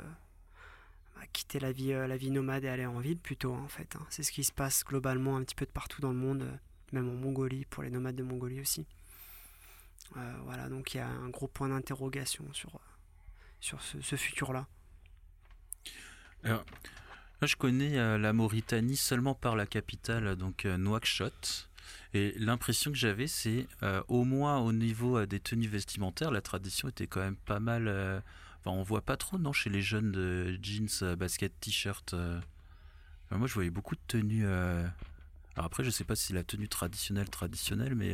bah, quitter la vie, euh, la vie nomade et aller en ville plutôt, en fait. Hein. C'est ce qui se passe globalement un petit peu de partout dans le monde, même en Mongolie, pour les nomades de Mongolie aussi. voilà, donc il y a un gros point d'interrogation sur, sur ce, futur-là. Je connais la Mauritanie seulement par la capitale, donc Nouakchott. Et l'impression que j'avais, c'est euh, au moins au niveau euh, des tenues vestimentaires, la tradition était quand même pas mal. Euh, enfin, on voit pas trop, non, chez les jeunes de jeans, basket, t-shirt. moi, je voyais beaucoup de tenues. Alors après, je sais pas si c'est la tenue traditionnelle, traditionnelle, mais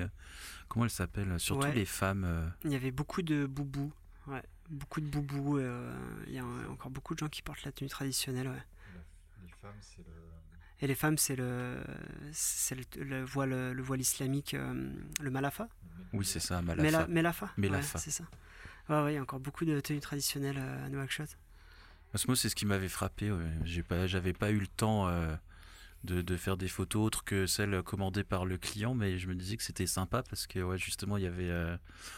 comment elle s'appelle Surtout les femmes. Il y avait beaucoup de boubous. Ouais, beaucoup de boubous. Il y a encore beaucoup de gens qui portent la tenue traditionnelle. Ouais. Les femmes, c'est le et les femmes, c'est le, voile, le voile islamique, euh, le malafa. Oui, c'est ça, malafa. Melafa. c'est ça. Ouais, il y a encore beaucoup de tenues traditionnelles euh, à Nouakchott. Moi, c'est ce qui m'avait frappé. J'ai pas, j'avais pas eu le temps euh, de, de, faire des photos autres que celles commandées par le client, mais je me disais que c'était sympa parce que ouais, justement, il y avait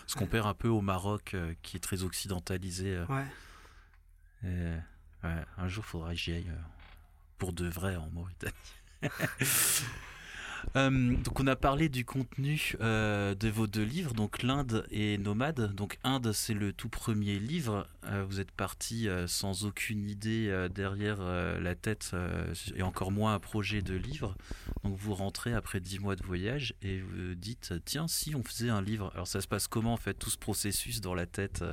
ce qu'on perd un peu au Maroc, qui est très occidentalisé. ouais. Et, ouais. Un jour, il faudra que j'y aille pour de vrai en Mauritanie. (laughs) Euh, donc on a parlé du contenu euh, de vos deux livres, donc l'Inde et Nomade. Donc Inde, c'est le tout premier livre. Euh, vous êtes parti sans aucune idée derrière la tête et encore moins un projet de livre. Donc vous rentrez après dix mois de voyage et vous dites tiens si on faisait un livre. Alors ça se passe comment en fait tout ce processus dans la tête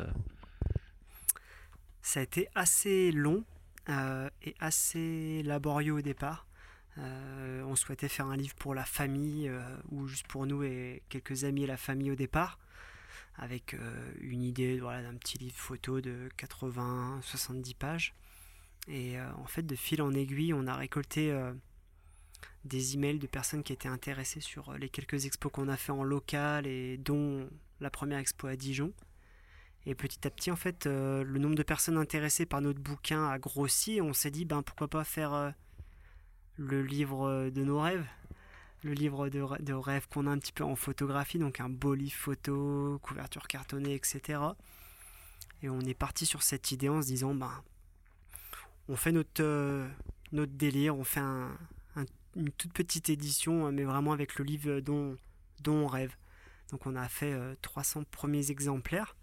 Ça a été assez long et assez laborieux au départ. Euh, on souhaitait faire un livre pour la famille euh, ou juste pour nous et quelques amis et la famille au départ, avec euh, une idée voilà, d'un petit livre photo de 80-70 pages. Et en fait, de fil en aiguille, on a récolté des emails de personnes qui étaient intéressées sur les quelques expos qu'on a fait en local et dont la première expo à Dijon. Et petit à petit, en fait, le nombre de personnes intéressées par notre bouquin a grossi on s'est dit, ben, pourquoi pas faire le livre de nos rêves, le livre de, rêves qu'on a un petit peu en photographie, donc un beau livre photo, couverture cartonnée, etc. Et on est parti sur cette idée en se disant, ben, on fait notre, euh, notre délire, on fait une toute petite édition, mais vraiment avec le livre dont, dont on rêve. Donc on a fait 300 euh, premiers exemplaires,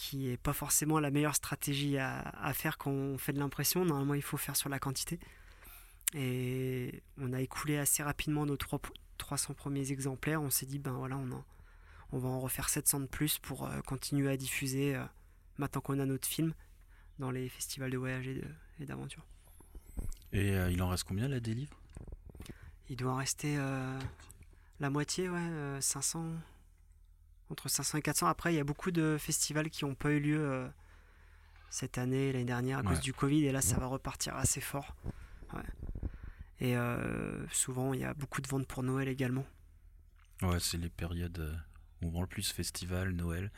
qui n'est pas forcément la meilleure stratégie à, à faire quand on fait de l'impression. Normalement, il faut faire sur la quantité. Et on a écoulé assez rapidement nos 300 premiers exemplaires. On s'est dit, ben voilà, on, on va en refaire 700 de plus pour euh, continuer à diffuser euh, maintenant qu'on a notre film dans les festivals de voyage et d'aventure. Et, euh, il en reste combien là des livres? Il doit en rester la moitié, ouais, 500, entre 500 et 400. Après, il y a beaucoup de festivals qui n'ont pas eu lieu cette année, l'année dernière à cause du Covid, et là, ça va repartir assez fort. Ouais. Et euh, souvent, il y a beaucoup de ventes pour Noël également. Ouais, c'est les périodes euh, où on vend le plus festival, Noël.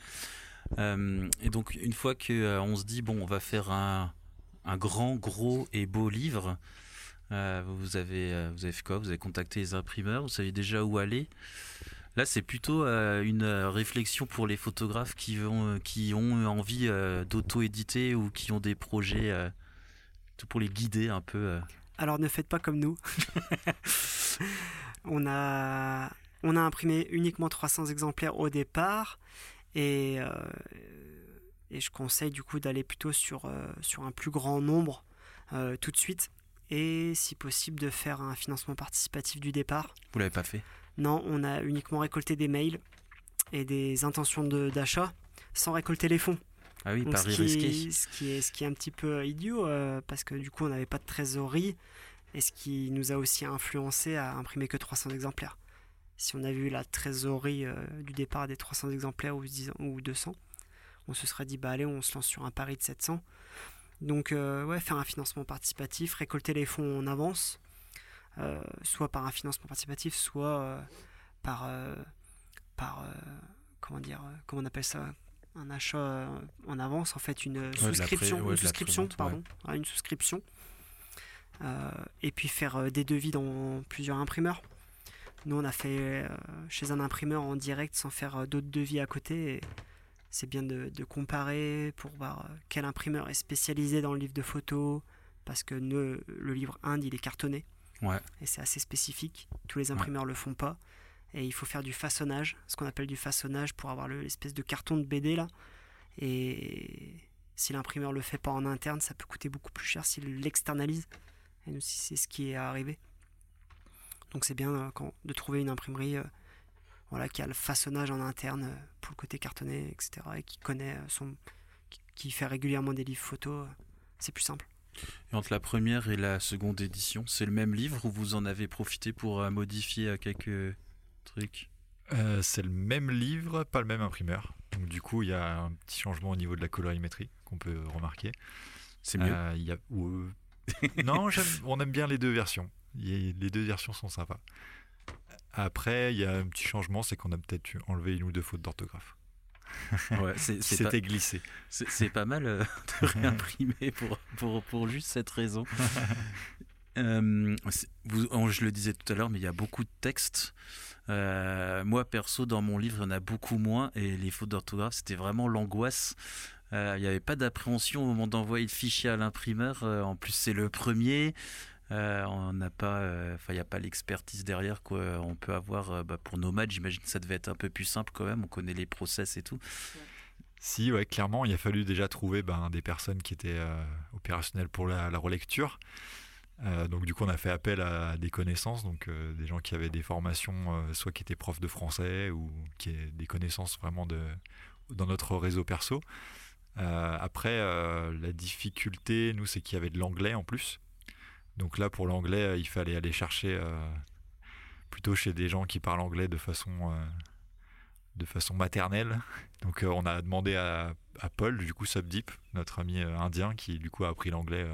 Euh, et donc, une fois qu'on on se dit, bon, on va faire un, un grand, gros et beau livre, vous, avez, vous avez fait quoi? Vous avez contacté les imprimeurs? Vous savez déjà où aller? Là, c'est plutôt une réflexion pour les photographes qui, vont, qui ont envie d'auto-éditer ou qui ont des projets, tout pour les guider un peu. Alors ne faites pas comme nous. (laughs) on, a, on a imprimé uniquement 300 exemplaires au départ et, euh, et je conseille du coup d'aller plutôt sur, euh, sur un plus grand nombre euh, tout de suite et si possible de faire un financement participatif du départ. Vous l'avez pas fait? Non, on a uniquement récolté des mails et des intentions d'achat sans récolter les fonds. Ah oui, pari risqué. ce, qui est, ce qui est un petit peu idiot, euh, parce que du coup, on n'avait pas de trésorerie, et ce qui nous a aussi influencé à imprimer que 300 exemplaires. Si on avait eu la trésorerie euh, du départ des 300 exemplaires ou, ou 200, on se serait dit, bah allez, on se lance sur un pari de 700. Donc, euh, ouais, faire un financement participatif, récolter les fonds en avance, soit par un financement participatif, soit par, par comment dire, comment on appelle ça un achat euh, en avance, en fait une souscription, une souscription, pardon, une souscription, et puis faire euh, des devis dans plusieurs imprimeurs. Nous, on a fait euh, chez un imprimeur en direct sans faire d'autres devis à côté. C'est bien de, comparer pour voir quel imprimeur est spécialisé dans le livre de photos, parce que le livre Inde, il est cartonné. Et c'est assez spécifique. Tous les imprimeurs ne le font pas et il faut faire du façonnage, ce qu'on appelle du façonnage pour avoir l'espèce de carton de BD là. Et si l'imprimeur le fait pas en interne, ça peut coûter beaucoup plus cher s'il l'externalise. Et nous, c'est ce qui est arrivé. Donc c'est bien euh, quand, de trouver une imprimerie euh, voilà, qui a le façonnage en interne euh, pour le côté cartonné, etc. et qui connaît son, qui, fait régulièrement des livres photos. c'est plus simple. Et entre la première et la seconde édition, c'est le même livre ou vous en avez profité pour modifier quelques truc euh, C'est le même livre, pas le même imprimeur. Donc du coup, il y a un petit changement au niveau de la colorimétrie qu'on peut remarquer. C'est mieux? Euh, y a... (laughs) non, on aime bien les deux versions. Les deux versions sont sympas. Après, il y a un petit changement, c'est qu'on a peut-être enlevé une ou deux fautes d'orthographe. Ouais, C'était glissé. C'est pas mal euh, (laughs) de réimprimer pour, pour, pour, juste cette raison. (laughs) vous, je le disais tout à l'heure, mais il y a beaucoup de textes. Euh, moi, perso, dans mon livre, il y en a beaucoup moins et les fautes d'orthographe, c'était vraiment l'angoisse. Euh, il n'y avait pas d'appréhension au moment d'envoyer le fichier à l'imprimeur. Euh, en plus, c'est le premier. Euh, on n'a pas, euh, enfin, il n'y a pas l'expertise derrière quoi. On peut avoir, euh, bah, pour Nomad, j'imagine que ça devait être un peu plus simple quand même. On connaît les process et tout. Si, ouais, clairement, il a fallu déjà trouver ben, des personnes qui étaient opérationnelles pour la, relecture. donc du coup, on a fait appel à des connaissances, donc des gens qui avaient des formations, soit qui étaient profs de français ou qui avaient des connaissances vraiment dans notre réseau perso. après, la difficulté, nous, c'est qu'il y avait de l'anglais en plus. Donc là, pour l'anglais, euh, il fallait aller chercher euh, plutôt chez des gens qui parlent anglais de façon, euh, de façon maternelle. (laughs) Donc on a demandé à, Paul, du coup Subdeep, notre ami indien, qui du coup a appris l'anglais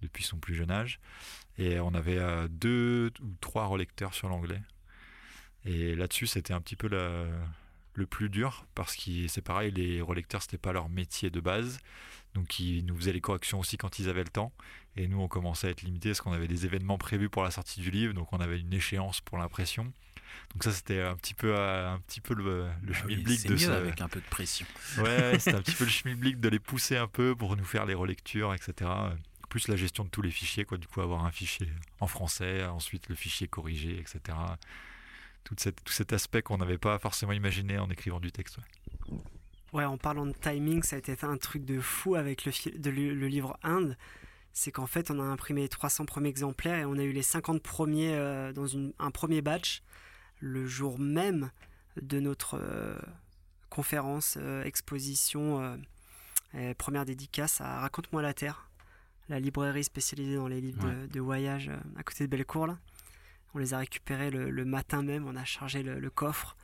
depuis son plus jeune âge. Et on avait deux ou trois relecteurs sur l'anglais. Et là-dessus, c'était un petit peu le plus dur parce que c'est pareil, les relecteurs, c'était pas leur métier de base. Donc ils nous faisaient les corrections aussi quand ils avaient le temps. Et nous, on commençait à être limité parce qu'on avait des événements prévus pour la sortie du livre, donc on avait une échéance pour l'impression. Donc ça, c'était un petit peu, un petit peu le, le ah schmilblick de ça. avec un peu de pression. Ouais, c'était un petit peu le schmilblick de les pousser un peu pour nous faire les relectures, etc. Plus la gestion de tous les fichiers, quoi. Du coup, avoir un fichier en français, ensuite le fichier corrigé, etc. Tout, cette, tout cet aspect qu'on n'avait pas forcément imaginé en écrivant du texte. Ouais. en parlant de timing, ça a été un truc de fou avec le, le livre Inde c'est qu'en fait, on a imprimé 300 premiers exemplaires et on a eu les 50 premiers euh, dans un premier batch le jour même de notre euh, conférence, euh, exposition, première dédicace à Raconte-moi la Terre, la librairie spécialisée dans les livres de, voyage à côté de Bellecour. Là. On les a récupérés le, matin même, on a chargé le, coffre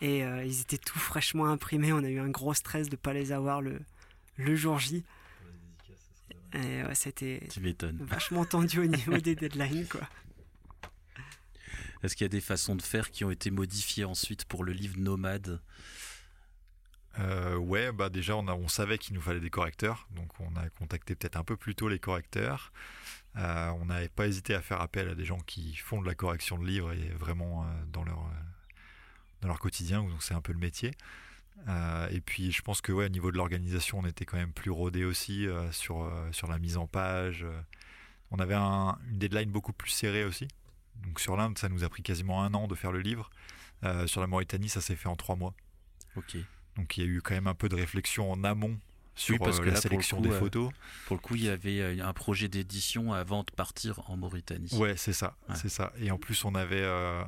et ils étaient tout fraîchement imprimés. On a eu un gros stress de ne pas les avoir le, le jour J. Et c'était vachement tendu au niveau des deadlines. Quoi. Est-ce qu'il y a des façons de faire qui ont été modifiées ensuite pour le livre Nomade? Euh, ouais, bah déjà on, a, on savait qu'il nous fallait des correcteurs, donc on a contacté peut-être un peu plus tôt les correcteurs. Euh, on n'avait pas hésité à faire appel à des gens qui font de la correction de livres et vraiment euh, dans leur dans leur quotidien, donc c'est un peu le métier. Euh, et puis je pense que ouais, au niveau de l'organisation, on était quand même plus rodé aussi euh, sur, euh, sur la mise en page. On avait un, une deadline beaucoup plus serrée aussi. Donc sur l'Inde, ça nous a pris quasiment un an de faire le livre. sur la Mauritanie, ça s'est fait en trois mois. Ok. Donc il y a eu quand même un peu de réflexion en amont sur parce que la sélection des photos. pour le coup, il y avait un projet d'édition avant de partir en Mauritanie. Ouais, c'est ça, c'est ça. Et en plus, on avait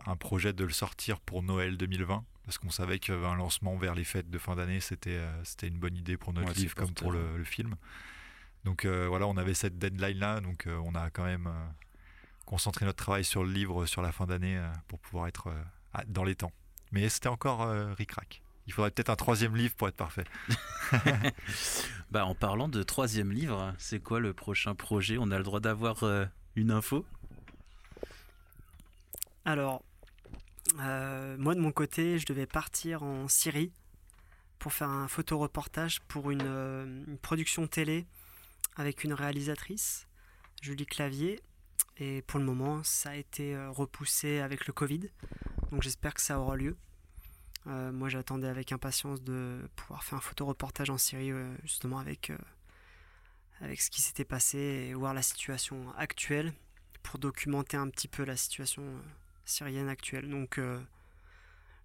un projet de le sortir pour Noël 2020 parce qu'on savait qu'un lancement vers les fêtes de fin d'année, c'était euh, c'était une bonne idée pour notre livre comme pour le, film. Donc euh, voilà, on avait cette deadline-là, donc euh, on a quand même concentré notre travail sur le livre sur la fin d'année pour pouvoir être dans les temps. Mais c'était encore ric-rac. Il faudrait peut-être un troisième livre pour être parfait. (laughs) bah, en parlant de troisième livre, c'est quoi le prochain projet? On a le droit d'avoir une info? Alors, euh, moi, de mon côté, je devais partir en Syrie pour faire un photoreportage pour une, euh, production télé avec une réalisatrice, Julie Clavier. Et pour le moment, ça a été euh, repoussé avec le Covid. Donc j'espère que ça aura lieu. Moi, j'attendais avec impatience de pouvoir faire un photoreportage en Syrie, justement avec, avec ce qui s'était passé et voir la situation actuelle pour documenter un petit peu la situation syrienne actuelle. Donc euh,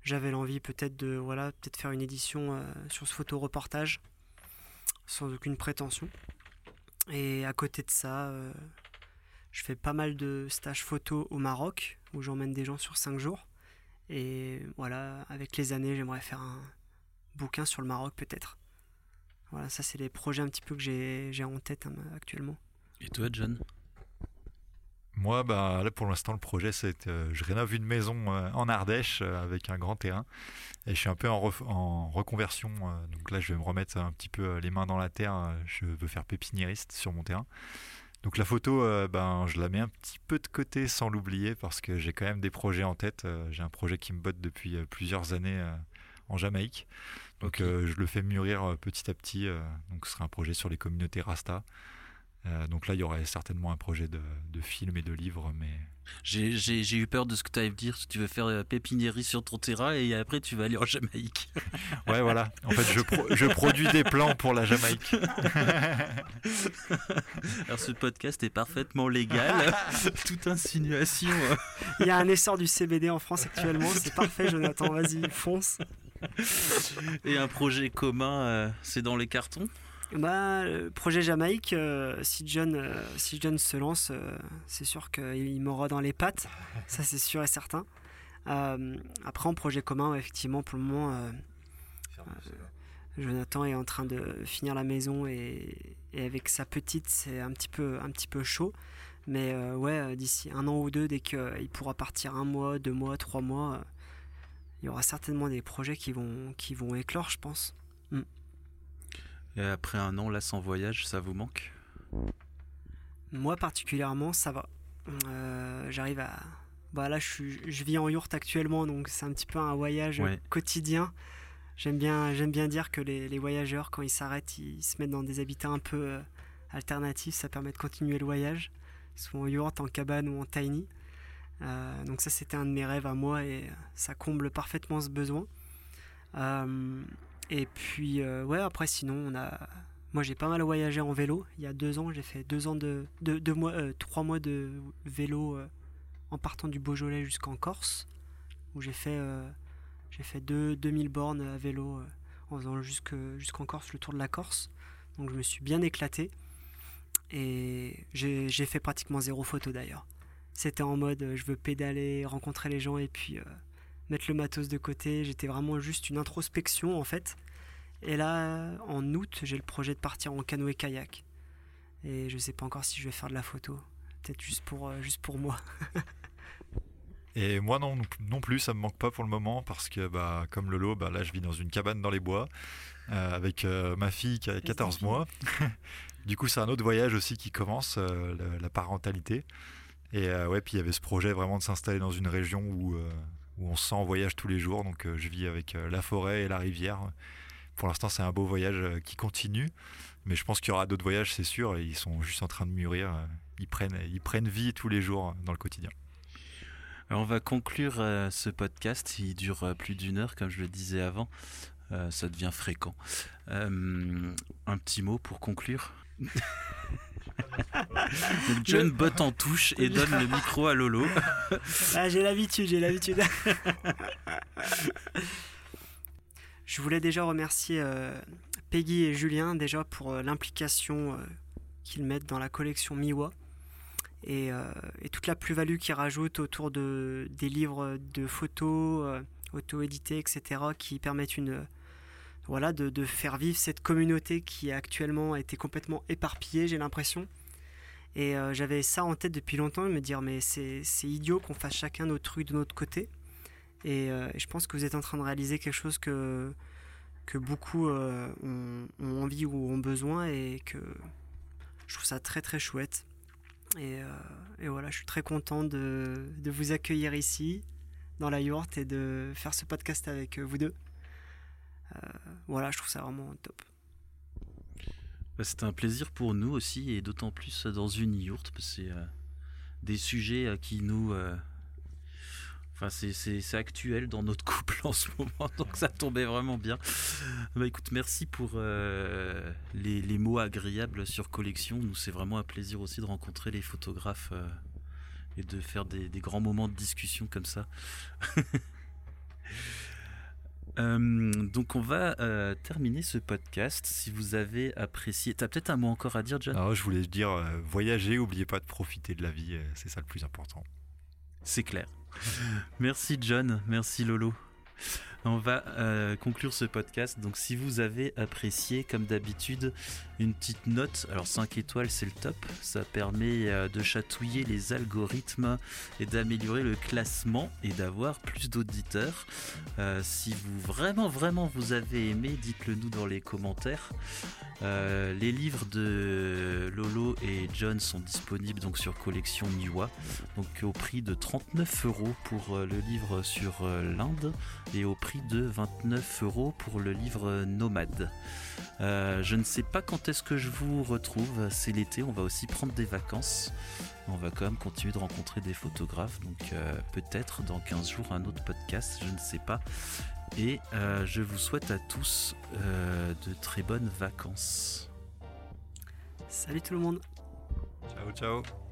j'avais l'envie peut-être de voilà, peut-être faire une édition euh, sur ce photo-reportage sans aucune prétention. Et à côté de ça, euh, je fais pas mal de stages photo au Maroc où j'emmène des gens sur 5 jours. Et voilà, avec les années, j'aimerais faire un bouquin sur le Maroc peut-être. Voilà, ça c'est les projets un petit peu que j'ai en tête hein, actuellement. Et toi, John? Moi, bah, là, pour l'instant, le projet, c'est euh, je rénove une maison euh, en Ardèche euh, avec un grand terrain. Et je suis un peu en, en reconversion. donc là, je vais me remettre un petit peu les mains dans la terre. je veux faire pépiniériste sur mon terrain. Donc la photo, ben, je la mets un petit peu de côté sans l'oublier parce que j'ai quand même des projets en tête. j'ai un projet qui me botte depuis plusieurs années en Jamaïque. Donc je le fais mûrir petit à petit. donc ce sera un projet sur les communautés Rasta. Euh, donc là, il y aurait certainement un projet de, film et de livre, mais J'ai eu peur de ce que tu allais me dire. Tu veux faire euh, pépiniérie sur ton terrain et après tu vas aller en Jamaïque. (laughs) Ouais, voilà. En fait, je, je produis des plants pour la Jamaïque. (laughs) Alors, ce podcast est parfaitement légal. (laughs) Toute insinuation. Il y a un essor du CBD en France actuellement. C'est parfait, Jonathan. Vas-y, fonce. Et un projet commun, euh, c'est dans les cartons? Bah, le projet Jamaïque, euh, si, John, euh, si John se lance, euh, c'est sûr qu'il m'aura dans les pattes, (laughs) ça c'est sûr et certain. après, en projet commun, effectivement, pour le moment, Jonathan est en train de finir la maison et, avec sa petite, c'est un petit peu, un petit peu chaud. Mais ouais, d'ici un an ou deux, dès qu'il pourra partir un mois, deux mois, trois mois, il y aura certainement des projets qui vont, qui vont éclore, je pense. Mm. Et après un an là sans voyage, ça vous manque? Moi particulièrement, ça va. Euh, j'arrive à. Bah là, je, je, vis en yourte actuellement, donc c'est un petit peu un voyage quotidien. J'aime bien, j'aime bien dire que les, les, voyageurs, quand ils s'arrêtent, ils se mettent dans des habitats un peu euh, alternatifs. Ça permet de continuer le voyage, soit en yourte, en cabane ou en tiny. Euh, donc ça, c'était un de mes rêves à moi et ça comble parfaitement ce besoin. Et puis, euh, ouais, après, sinon, on a. Moi, j'ai pas mal voyagé en vélo. Il y a deux ans, j'ai fait deux ans de. Deux, mois, euh, trois mois de vélo euh, en partant du Beaujolais jusqu'en Corse, où j'ai fait, j'ai fait deux, 2000 bornes à vélo en faisant jusqu'en Corse, le tour de la Corse. Donc, je me suis bien éclaté. Et j'ai fait pratiquement zéro photo d'ailleurs. C'était en mode je veux pédaler, rencontrer les gens et puis mettre le matos de côté. J'étais vraiment juste une introspection en fait. Et là, en août, j'ai le projet de partir en canoë-kayak. Et je sais pas encore si je vais faire de la photo. Peut-être juste pour, euh, juste pour moi. (laughs) Et moi non, non plus, ça me manque pas pour le moment parce que bah, comme Lolo, bah, là je vis dans une cabane dans les bois euh, avec euh, ma fille qui a 14 mois. (laughs) du coup c'est un autre voyage aussi qui commence, la, parentalité. Et ouais, puis il y avait ce projet vraiment de s'installer dans une région où où on se sent en voyage tous les jours. Donc euh, je vis avec euh, la forêt et la rivière. Pour l'instant, c'est un beau voyage euh, qui continue. Mais je pense qu'il y aura d'autres voyages, c'est sûr. Et ils sont juste en train de mûrir. Ils prennent, ils prennent vie tous les jours dans le quotidien. Alors on va conclure ce podcast. Il dure plus d'une heure, comme je le disais avant. ça devient fréquent. un petit mot pour conclure? (laughs) (laughs) John botte en touche et donne le micro à Lolo. Ah, j'ai l'habitude, j'ai l'habitude. Je voulais déjà remercier euh, Peggy et Julien déjà pour euh, l'implication euh, qu'ils mettent dans la collection Miwa et, toute la plus-value qu'ils rajoutent autour de, des livres de photos auto-édités, etc., qui permettent une, voilà, de, faire vivre cette communauté qui actuellement a été complètement éparpillée, j'ai l'impression. Et euh, j'avais ça en tête depuis longtemps, de me dire mais c'est idiot qu'on fasse chacun notre truc de notre côté. Euh, et, je pense que vous êtes en train de réaliser quelque chose que, que beaucoup euh, ont, envie ou ont besoin et que je trouve ça très très chouette. Et, et voilà, je suis très content de, de vous accueillir ici, dans la yourte, et de faire ce podcast avec vous deux. Euh, voilà, je trouve ça vraiment top. Bah, c'est un plaisir pour nous aussi, et d'autant plus dans une yourte, parce que c'est euh, des sujets euh, qui nous. Enfin, c'est actuel dans notre (laughs) couple en ce moment, donc ça tombait vraiment bien. Bah, écoute, merci pour les, les, mots agréables sur collection. Nous, c'est vraiment un plaisir aussi de rencontrer les photographes et de faire des, des, grands moments de discussion comme ça. (laughs) Euh, donc on va euh, terminer ce podcast. Si vous avez apprécié, t'as peut-être un mot encore à dire, John? Je voulais dire, euh, voyager, oubliez pas de profiter de la vie, c'est ça le plus important. C'est clair. merci John, merci Lolo. (laughs) On va euh, conclure ce podcast. Donc, si vous avez apprécié, comme d'habitude, une petite note, alors 5 étoiles, c'est le top. Ça permet euh, de chatouiller les algorithmes et d'améliorer le classement et d'avoir plus d'auditeurs. Euh, si vous vraiment, vraiment vous avez aimé, dites-le nous dans les commentaires. les livres de Lolo et John sont disponibles donc sur collection Miwa, donc au prix de 39 euros pour le livre sur l'Inde et au prix de 29 euros pour le livre Nomade. Euh, je ne sais pas quand est-ce que je vous retrouve, c'est l'été, on va aussi prendre des vacances. On va quand même continuer de rencontrer des photographes, donc euh, peut-être dans 15 jours un autre podcast, je ne sais pas. Et euh, je vous souhaite à tous de très bonnes vacances. Salut tout le monde. Ciao ciao.